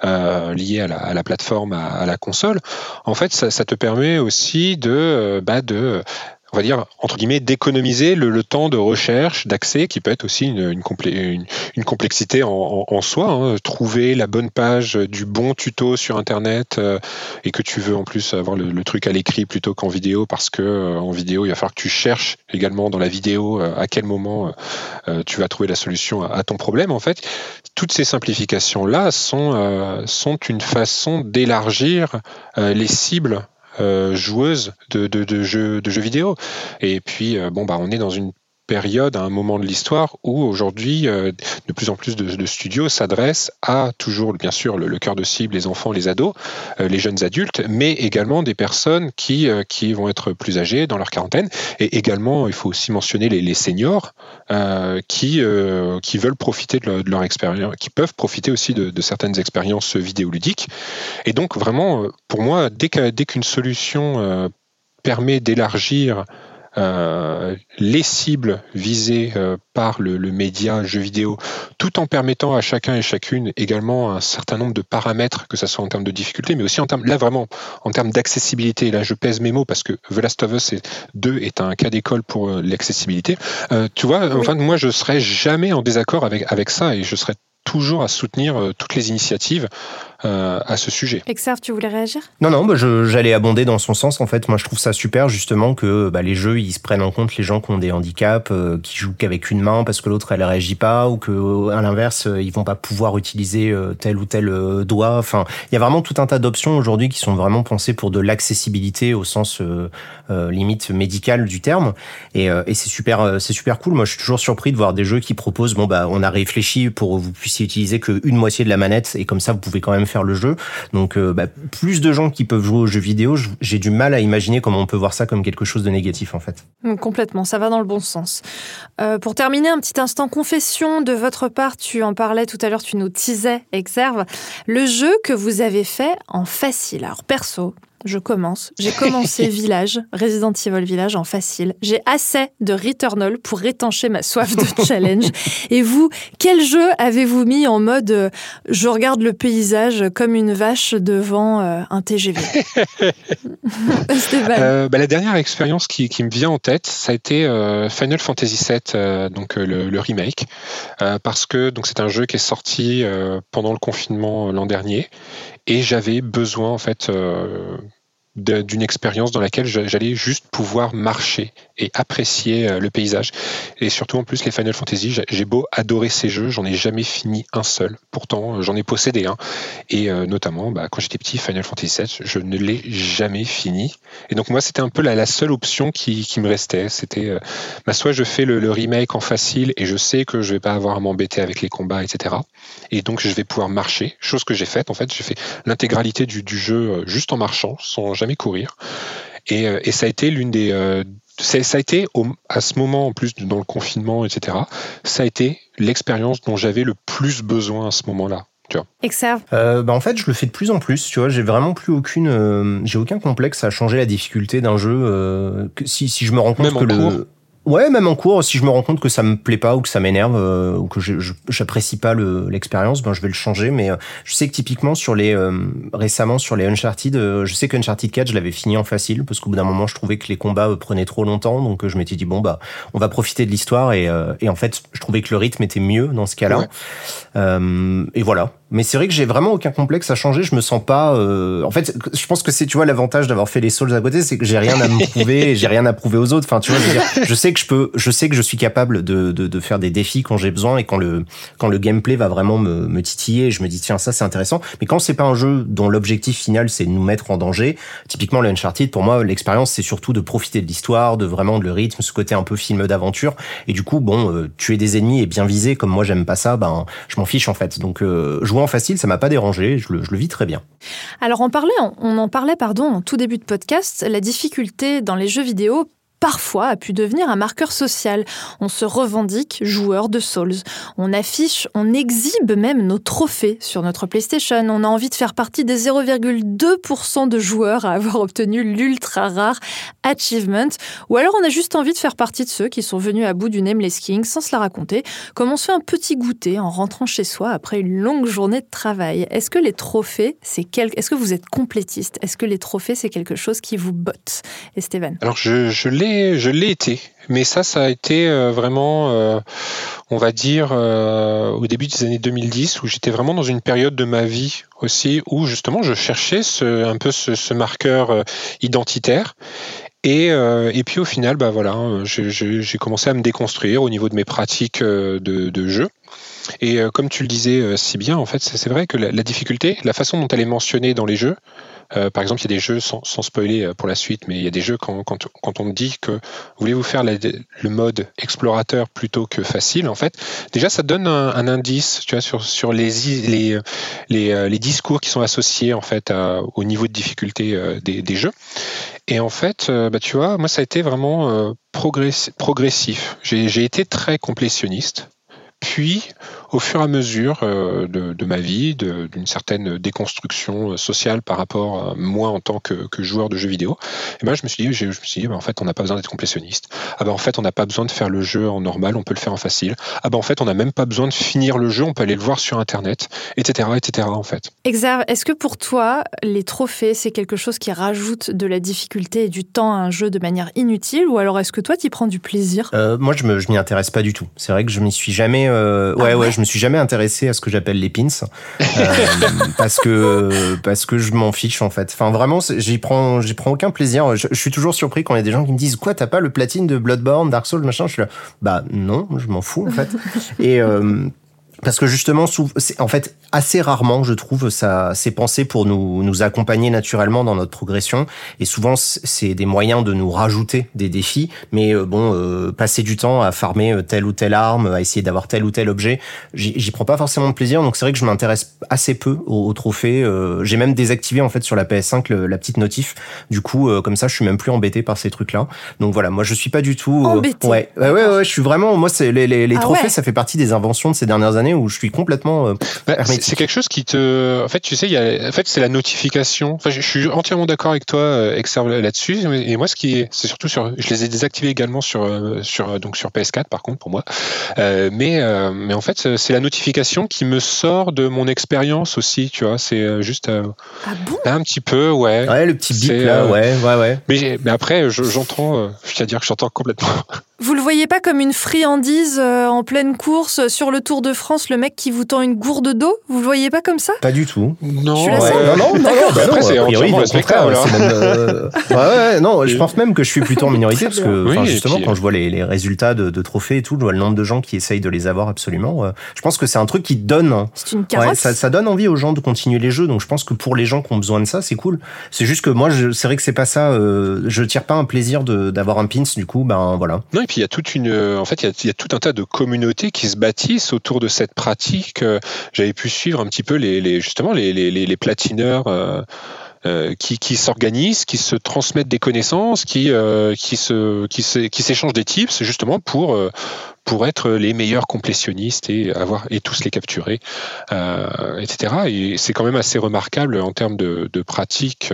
euh, liée à la, à la plateforme, à, la console, en fait, ça, ça te permet aussi de, bah, de on va dire, entre guillemets, d'économiser le, temps de recherche, d'accès, qui peut être aussi une, complexité en, soi. Hein. Trouver la bonne page du bon tuto sur Internet euh, et que tu veux en plus avoir le, truc à l'écrit plutôt qu'en vidéo, parce que euh, en vidéo, il va falloir que tu cherches également dans la vidéo euh, à quel moment tu vas trouver la solution à, ton problème. En fait, toutes ces simplifications-là sont, sont une façon d'élargir les cibles euh, joueuses de, de, de, jeux, de jeux vidéo. Et puis, euh, bon, bah, on est dans une période, à un moment de l'histoire où aujourd'hui, euh, de plus en plus de, studios s'adressent à toujours, bien sûr, le, cœur de cible, les enfants, les ados, euh, les jeunes adultes, mais également des personnes qui, euh, qui vont être plus âgées dans leur quarantaine. Et également, il faut aussi mentionner les, seniors qui, qui veulent profiter de leur, expérience, qui peuvent profiter aussi de, certaines expériences vidéoludiques. Et donc, vraiment, pour moi, dès qu'une solution permet d'élargir euh, les cibles visées euh, par le, média jeu vidéo, tout en permettant à chacun et chacune également un certain nombre de paramètres, que ce soit en termes de difficulté, mais aussi en termes, là vraiment, en termes d'accessibilité. Là, je pèse mes mots parce que The Last of Us 2 est un cas d'école pour euh, l'accessibilité. tu vois, enfin, moi, je serais jamais en désaccord avec, avec ça et je serais toujours à soutenir toutes les initiatives euh, à ce sujet. Exerve, tu voulais réagir? Non, non, bah, j'allais abonder dans son sens. En fait, moi, je trouve ça super justement que bah, les jeux ils se prennent en compte les gens qui ont des handicaps, euh, qui jouent qu'avec une main parce que l'autre elle réagit pas, ou que à l'inverse euh, ils vont pas pouvoir utiliser tel ou tel doigt. Enfin, il y a vraiment tout un tas d'options aujourd'hui qui sont vraiment pensées pour de l'accessibilité au sens limite médical du terme. Et, et c'est super, c'est super cool. Moi, je suis toujours surpris de voir des jeux qui proposent bon bah on a réfléchi pour que vous puissiez utiliser qu'une moitié de la manette et comme ça vous pouvez quand même faire le jeu. Donc euh, bah, plus de gens qui peuvent jouer aux jeux vidéo, j'ai du mal à imaginer comment on peut voir ça comme quelque chose de négatif en fait. Mm, complètement, ça va dans le bon sens. Euh, pour terminer, un petit instant confession de votre part, tu en parlais tout à l'heure, tu nous teasais, Exerve, le jeu que vous avez fait en facile. Alors perso, je commence. J'ai commencé *laughs* Village, Resident Evil Village en facile. J'ai assez de Returnal pour étancher ma soif de *laughs* challenge. Et vous, quel jeu avez-vous mis en mode euh, je regarde le paysage comme une vache devant euh, un TGV *laughs* euh, bah, La dernière expérience qui, me vient en tête, ça a été Final Fantasy VII, donc le, remake, parce que donc c'est un jeu qui est sorti pendant le confinement l'an dernier et j'avais besoin en fait d'une expérience dans laquelle j'allais juste pouvoir marcher et apprécier euh, le paysage. Et surtout en plus les Final Fantasy, j'ai beau adorer ces jeux, j'en ai jamais fini un seul. Pourtant j'en ai possédé un. Et euh, notamment bah, quand j'étais petit, Final Fantasy VII, je ne l'ai jamais fini. Et donc moi c'était un peu la, seule option qui, me restait. C'était euh, bah, soit je fais le, remake en facile et je sais que je vais pas avoir à m'embêter avec les combats, etc. Et donc je vais pouvoir marcher, chose que j'ai faite en fait. J'ai fait l'intégralité du, du, jeu juste en marchant, sans jamais courir. Et, et ça a été l'une des ça a été à ce moment en plus dans le confinement, etc. Ça a été l'expérience dont j'avais le plus besoin à ce moment-là. Tu vois. Euh, bah en fait, je le fais de plus en plus. Tu vois, j'ai vraiment plus aucune, euh, j'ai aucun complexe à changer la difficulté d'un jeu. Euh, que si, si je me rends compte que le Ouais, même en cours, si je me rends compte que ça me plaît pas ou que ça m'énerve euh, ou que j'apprécie pas l'expérience, ben je vais le changer. Mais euh, je sais que typiquement sur les euh, récemment sur les Uncharted, je sais qu'Uncharted 4, je l'avais fini en facile parce qu'au bout d'un moment, je trouvais que les combats prenaient trop longtemps, donc je m'étais dit bon bah on va profiter de l'histoire et, et en fait je trouvais que le rythme était mieux dans ce cas-là. et voilà. Mais c'est vrai que j'ai vraiment aucun complexe à changer. Je me sens pas. Euh... En fait, je pense que c'est, tu vois, l'avantage d'avoir fait les Souls à côté, c'est que j'ai rien à me prouver, j'ai rien à prouver aux autres. Enfin, tu vois, je, sais que je peux, je sais que je suis capable de, de, de faire des défis quand j'ai besoin et quand le quand le gameplay va vraiment me, me titiller. Je me dis tiens, ça c'est intéressant. Mais quand c'est pas un jeu dont l'objectif final c'est de nous mettre en danger, typiquement le Uncharted, pour moi, l'expérience c'est surtout de profiter de l'histoire, de vraiment de le rythme, ce côté un peu film d'aventure. Et du coup, bon, euh, tuer des ennemis et bien viser, comme moi j'aime pas ça, ben je m'en fiche en fait. Donc euh, facile, ça m'a pas dérangé, je le, je le, vis très bien. Alors on, parlait, on en parlait pardon, en tout début de podcast, la difficulté dans les jeux vidéo parfois a pu devenir un marqueur social. On se revendique joueur de Souls. On affiche, on exhibe même nos trophées sur notre PlayStation. On a envie de faire partie des 0,2% de joueurs à avoir obtenu l'ultra rare achievement. Ou alors on a juste envie de faire partie de ceux qui sont venus à bout du Nameless King sans se la raconter, comme on se fait un petit goûter en rentrant chez soi après une longue journée de travail. Est-ce que les trophées, c'est quelque... Est-ce que vous êtes complétiste? Est-ce que les trophées, c'est quelque chose qui vous botte? Esteban Alors je, je je l'ai été, mais ça, ça a été euh, vraiment, euh, on va dire, euh, au début des années 2010, où j'étais vraiment dans une période de ma vie aussi où justement je cherchais un peu ce, marqueur identitaire. Et, puis au final, bah voilà, j'ai commencé à me déconstruire au niveau de mes pratiques de, jeu. Et comme tu le disais si bien, en fait, c'est vrai que la, difficulté, la façon dont elle est mentionnée dans les jeux, euh, par exemple, il y a des jeux, sans, spoiler euh, pour la suite, mais il y a des jeux quand, on me dit que voulez-vous faire le mode explorateur plutôt que facile, en fait, déjà ça donne un, indice, sur, les, euh, discours qui sont associés au niveau de difficulté des, des, jeux. Et en fait, bah, tu vois, moi ça a été vraiment progressif. J'ai été très complétionniste. Puis, au fur et à mesure euh, de, ma vie, d'une certaine déconstruction euh, sociale par rapport à moi en tant que, joueur de jeux vidéo, et eh ben, je me suis dit, je, me suis dit bah, en fait, on n'a pas besoin d'être complétionniste. Ah ben, en fait, on n'a pas besoin de faire le jeu en normal, on peut le faire en facile. Ah ben, en fait, on n'a même pas besoin de finir le jeu, on peut aller le voir sur Internet, etc., etc., en fait. Exact. Est-ce que pour toi, les trophées, c'est quelque chose qui rajoute de la difficulté et du temps à un jeu de manière inutile, ou alors est-ce que toi, tu prends du plaisir? Euh, Moi, je ne m'y intéresse pas du tout. C'est vrai que je m'y suis jamais euh, ouais, ah ouais, je me suis jamais intéressé à ce que j'appelle les pins euh, *laughs* parce que parce que je m'en fiche en fait. Enfin vraiment, j'y prends j'y prends aucun plaisir. Je, suis toujours surpris quand il y a des gens qui me disent quoi, t'as pas le platine de Bloodborne, Dark Souls, machin? Je suis là, bah non, je m'en fous en fait. *laughs* Et euh, parce que justement, en fait, assez rarement, je trouve, ça, c'est pensé pour nous, nous accompagner naturellement dans notre progression. Et souvent, c'est des moyens de nous rajouter des défis. Mais euh, bon, euh, passer du temps à farmer euh, telle ou telle arme, à essayer d'avoir tel ou tel objet, j'y prends pas forcément de plaisir. Donc c'est vrai que je m'intéresse assez peu aux, trophées. J'ai même désactivé en fait sur la PS5 la petite notif. Du coup, comme ça, je suis même plus embêté par ces trucs-là. Donc voilà, moi je suis pas du tout. Embêté. Ouais, ouais, ouais, je suis vraiment. Moi, c'est les, les, les ah trophées, ça fait partie des inventions de ces dernières années où je suis complètement. Bah, c'est quelque chose qui te. En fait, tu sais, il y a... en fait, c'est la notification. Enfin, je suis entièrement d'accord avec toi, euh, là-dessus. Et moi, ce qui est, c'est surtout sur. Je les ai désactivés également sur, euh, sur, donc sur PS4, par contre, pour moi. Euh, mais, euh, mais en fait, c'est la notification qui me sort de mon expérience aussi, tu vois. C'est juste. ah bon? un petit peu, ouais. Ouais, le petit bip là, ouais, ouais, ouais. Mais, mais après, j'entends. Je tiens à dire que j'entends complètement. *laughs* Vous le voyez pas comme une friandise en pleine course sur le Tour de France, le mec qui vous tend une gourde d'eau? Vous le voyez pas comme ça? Pas du tout. Non, je non, non, non, non, bah non, c'est entièrement respectable. Euh... ouais, ouais, non, je pense même que je suis plutôt en minorité parce que oui, justement, puis... quand je vois les, les résultats de, de, trophées et tout, je vois le nombre de gens qui essayent de les avoir absolument. Euh, je pense que c'est un truc qui donne. Hein. C'est une carotte. Ouais, ça, ça, donne envie aux gens de continuer les jeux. Donc je pense que pour les gens qui ont besoin de ça, c'est cool. C'est juste que moi, c'est vrai que c'est pas ça. Euh, je tire pas un plaisir d'avoir un pins. Du coup, ben voilà. Non, et puis il y a tout un tas de communautés qui se bâtissent autour de cette pratique. J'avais pu suivre un petit peu les, justement les, les, platineurs. Euh, qui, qui s'organisent, qui se transmettent des connaissances, qui, s'échangent des tips justement pour, pour être les meilleurs complétionnistes et avoir et tous les capturer, etc. Et c'est quand même assez remarquable en termes de, de pratique,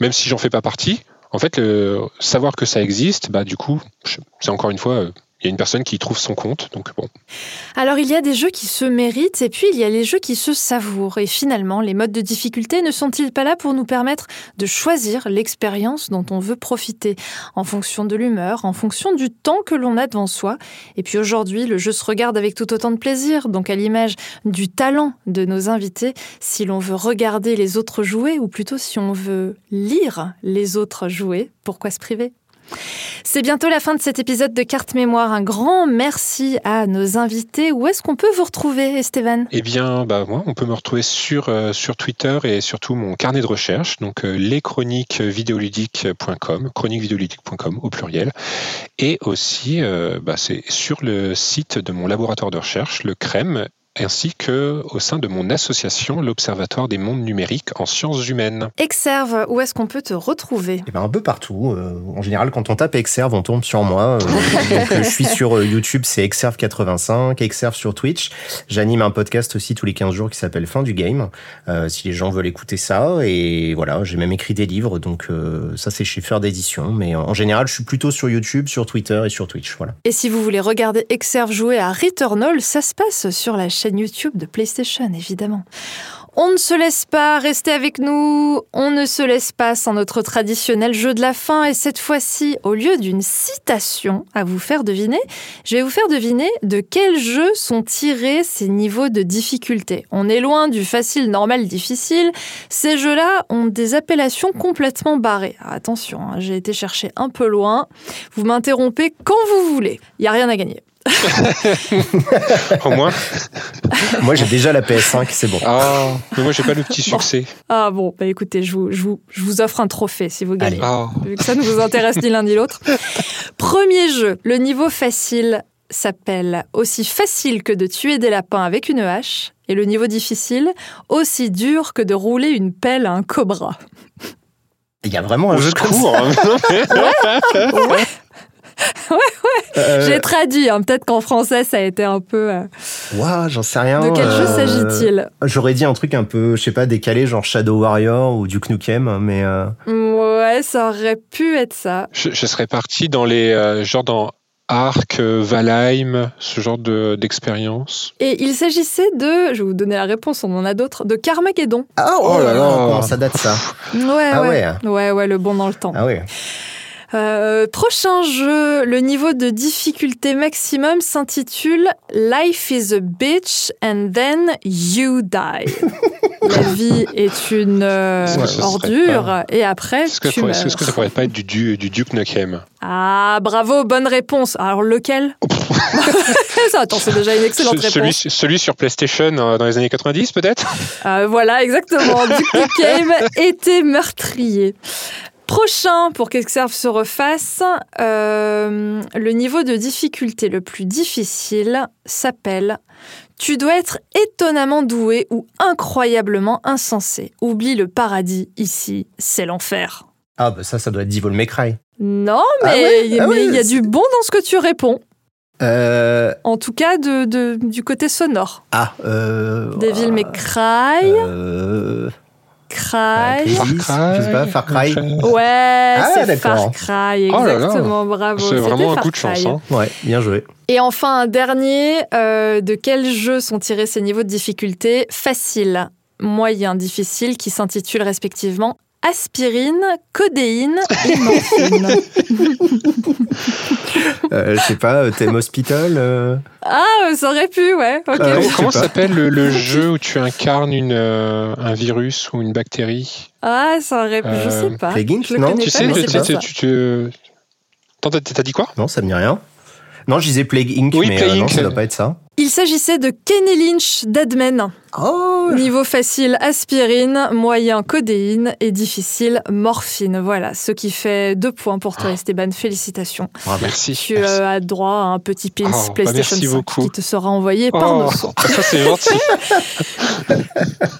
même si j'en fais pas partie. En fait, savoir que ça existe, bah du coup, c'est encore une fois il y a une personne qui trouve son compte. Donc bon. Alors il y a des jeux qui se méritent et puis il y a les jeux qui se savourent. Et finalement, les modes de difficulté ne sont-ils pas là pour nous permettre de choisir l'expérience dont on veut profiter en fonction de l'humeur, en fonction du temps que l'on a devant soi? Et puis aujourd'hui, le jeu se regarde avec tout autant de plaisir, donc à l'image du talent de nos invités, si l'on veut regarder les autres jouer ou plutôt si on veut lire les autres jouer, pourquoi se priver? C'est bientôt la fin de cet épisode de Carte Mémoire. Un grand merci à nos invités. Où est-ce qu'on peut vous retrouver, Esteban? Eh bien, bah, moi, on peut me retrouver sur, euh, sur Twitter et surtout mon carnet de recherche, donc euh, leschroniquesvidéoludiques.com, chroniquevidéoludique.com au pluriel. Et aussi, euh, bah, c'est sur le site de mon laboratoire de recherche, le CREM, ainsi que au sein de mon association, l'Observatoire des mondes numériques en sciences humaines. Exerve, où est-ce qu'on peut te retrouver? Eh ben, Un peu partout. Euh, en général, quand on tape Exerve, on tombe sur moi. Euh, *laughs* euh, je suis sur YouTube, c'est Exerve85, Exerve sur Twitch. J'anime un podcast aussi tous les 15 jours qui s'appelle Fin du Game, si les gens veulent écouter ça. Et voilà, j'ai même écrit des livres, donc ça c'est chez Faire d'édition. Mais en général, je suis plutôt sur YouTube, sur Twitter et sur Twitch. Voilà. Et si vous voulez regarder Exerve jouer à Returnal, ça se passe sur la chaîne YouTube de PlayStation, évidemment. On ne se laisse pas, rester avec nous, on ne se laisse pas sans notre traditionnel jeu de la fin et cette fois-ci, au lieu d'une citation à vous faire deviner, je vais vous faire deviner de quel jeu sont tirés ces niveaux de difficulté. On est loin du facile, normal, difficile. Ces jeux-là ont des appellations complètement barrées. attention, hein, j'ai été chercher un peu loin. Vous m'interrompez quand vous voulez. Il n'y a rien à gagner. *laughs* Au moins. moi, j'ai déjà la PS5, c'est bon. Ah, mais moi, j'ai pas le petit succès. Ah bon, bah écoutez, je vous, je vous, je vous offre un trophée si vous gagnez. Ah. Vu que ça ne vous intéresse ni l'un ni l'autre. Premier jeu, le niveau facile s'appelle Aussi facile que de tuer des lapins avec une hache, et le niveau difficile, Aussi dur que de rouler une pelle à un cobra. Il y a vraiment un jeu de cours. *laughs* *laughs* ouais. ouais, *laughs* ouais. Euh, J'ai traduit. Hein. Peut-être qu'en français, ça a été un peu. Euh... j'en sais rien. De quel jeu euh, s'agit-il J'aurais dit un truc un peu, je sais pas, décalé, genre Shadow Warrior ou Duke Nukem, mais. Euh, ouais, ça aurait pu être ça. Je, serais parti dans les. genre dans Arc, Valheim, ce genre d'expérience. Et il s'agissait de, je vais vous donner la réponse, on en a d'autres, de Carmageddon. Ah, oh, là là, ça date ça Ouais, ah, ouais. ouais, ouais, le bon dans le temps. Ah ouais. Euh, prochain jeu, le niveau de difficulté maximum s'intitule Life is a bitch and then you die. *laughs* La vie est une euh, ordure et après est-ce que, tu meurs. Est-ce que ça pourrait pas être du, du, du Duke Nukem Ah, bravo, bonne réponse. Alors lequel *laughs* ça, Attends, c'est déjà une excellente réponse. Celui, celui, sur PlayStation euh, dans les années 90 peut-être Voilà, exactement. Duke *laughs* Nukem était meurtrier. Prochain, pour qu'Exerve se refasse, euh, le niveau de difficulté le plus difficile s'appelle Tu dois être étonnamment doué ou incroyablement insensé. Oublie le paradis, ici, c'est l'enfer. Ah, bah ça, ça doit être Devil May Cry. Non, ah mais ah il y a du bon dans ce que tu réponds. Euh... En tout cas, de, du côté sonore. Ah, euh... Devil May Cry. Euh... Cry. Far Cry. Je sais pas, Far Cry. Ouais, ah, c'est Far Cry, oh exactement, bravo. C'est vraiment un coup de chance. Hein. Ouais, bien joué. Et enfin, un dernier, euh, de quel jeu sont tirés ces niveaux de difficulté Facile, moyen, difficile, qui s'intitulent respectivement aspirine, codéine et morphine. *laughs* euh, je sais pas, euh, Thème Hospital euh Ah, ça aurait pu, ouais. comment s'appelle le, jeu où tu incarnes une, un virus ou une bactérie? Ah, ça aurait pu, je sais pas. Plague je non, tu sais, tu, T'as dit quoi? Non, ça me dit rien. Non, je disais Plague Inc, mais Plague non, ça doit pas être ça. Il s'agissait de Kenny Lynch Deadman. Oh Niveau facile, aspirine, moyen, codéine et difficile, morphine. Voilà, ce qui fait deux points pour toi, ah. Esteban. Félicitations. Ah, merci. Tu as droit à un petit pins oh, PlayStation 5 qui te sera envoyé par oh, nos. Ça, c'est gentil. *laughs*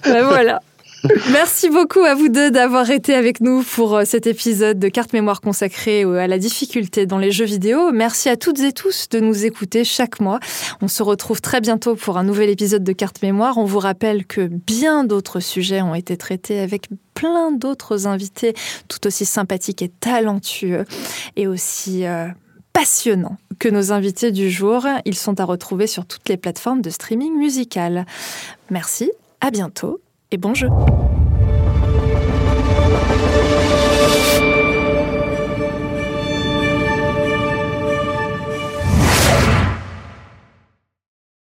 ben voilà. *laughs* Merci beaucoup à vous deux d'avoir été avec nous pour euh, cet épisode de carte mémoire consacré à la difficulté dans les jeux vidéo. Merci à toutes et tous de nous écouter chaque mois. On se retrouve très bientôt pour un nouvel épisode de carte mémoire. On vous rappelle que bien d'autres sujets ont été traités avec plein d'autres invités tout aussi sympathiques et talentueux et aussi euh, passionnants que nos invités du jour. Ils sont à retrouver sur toutes les plateformes de streaming musical. Merci, à bientôt et bon jeu.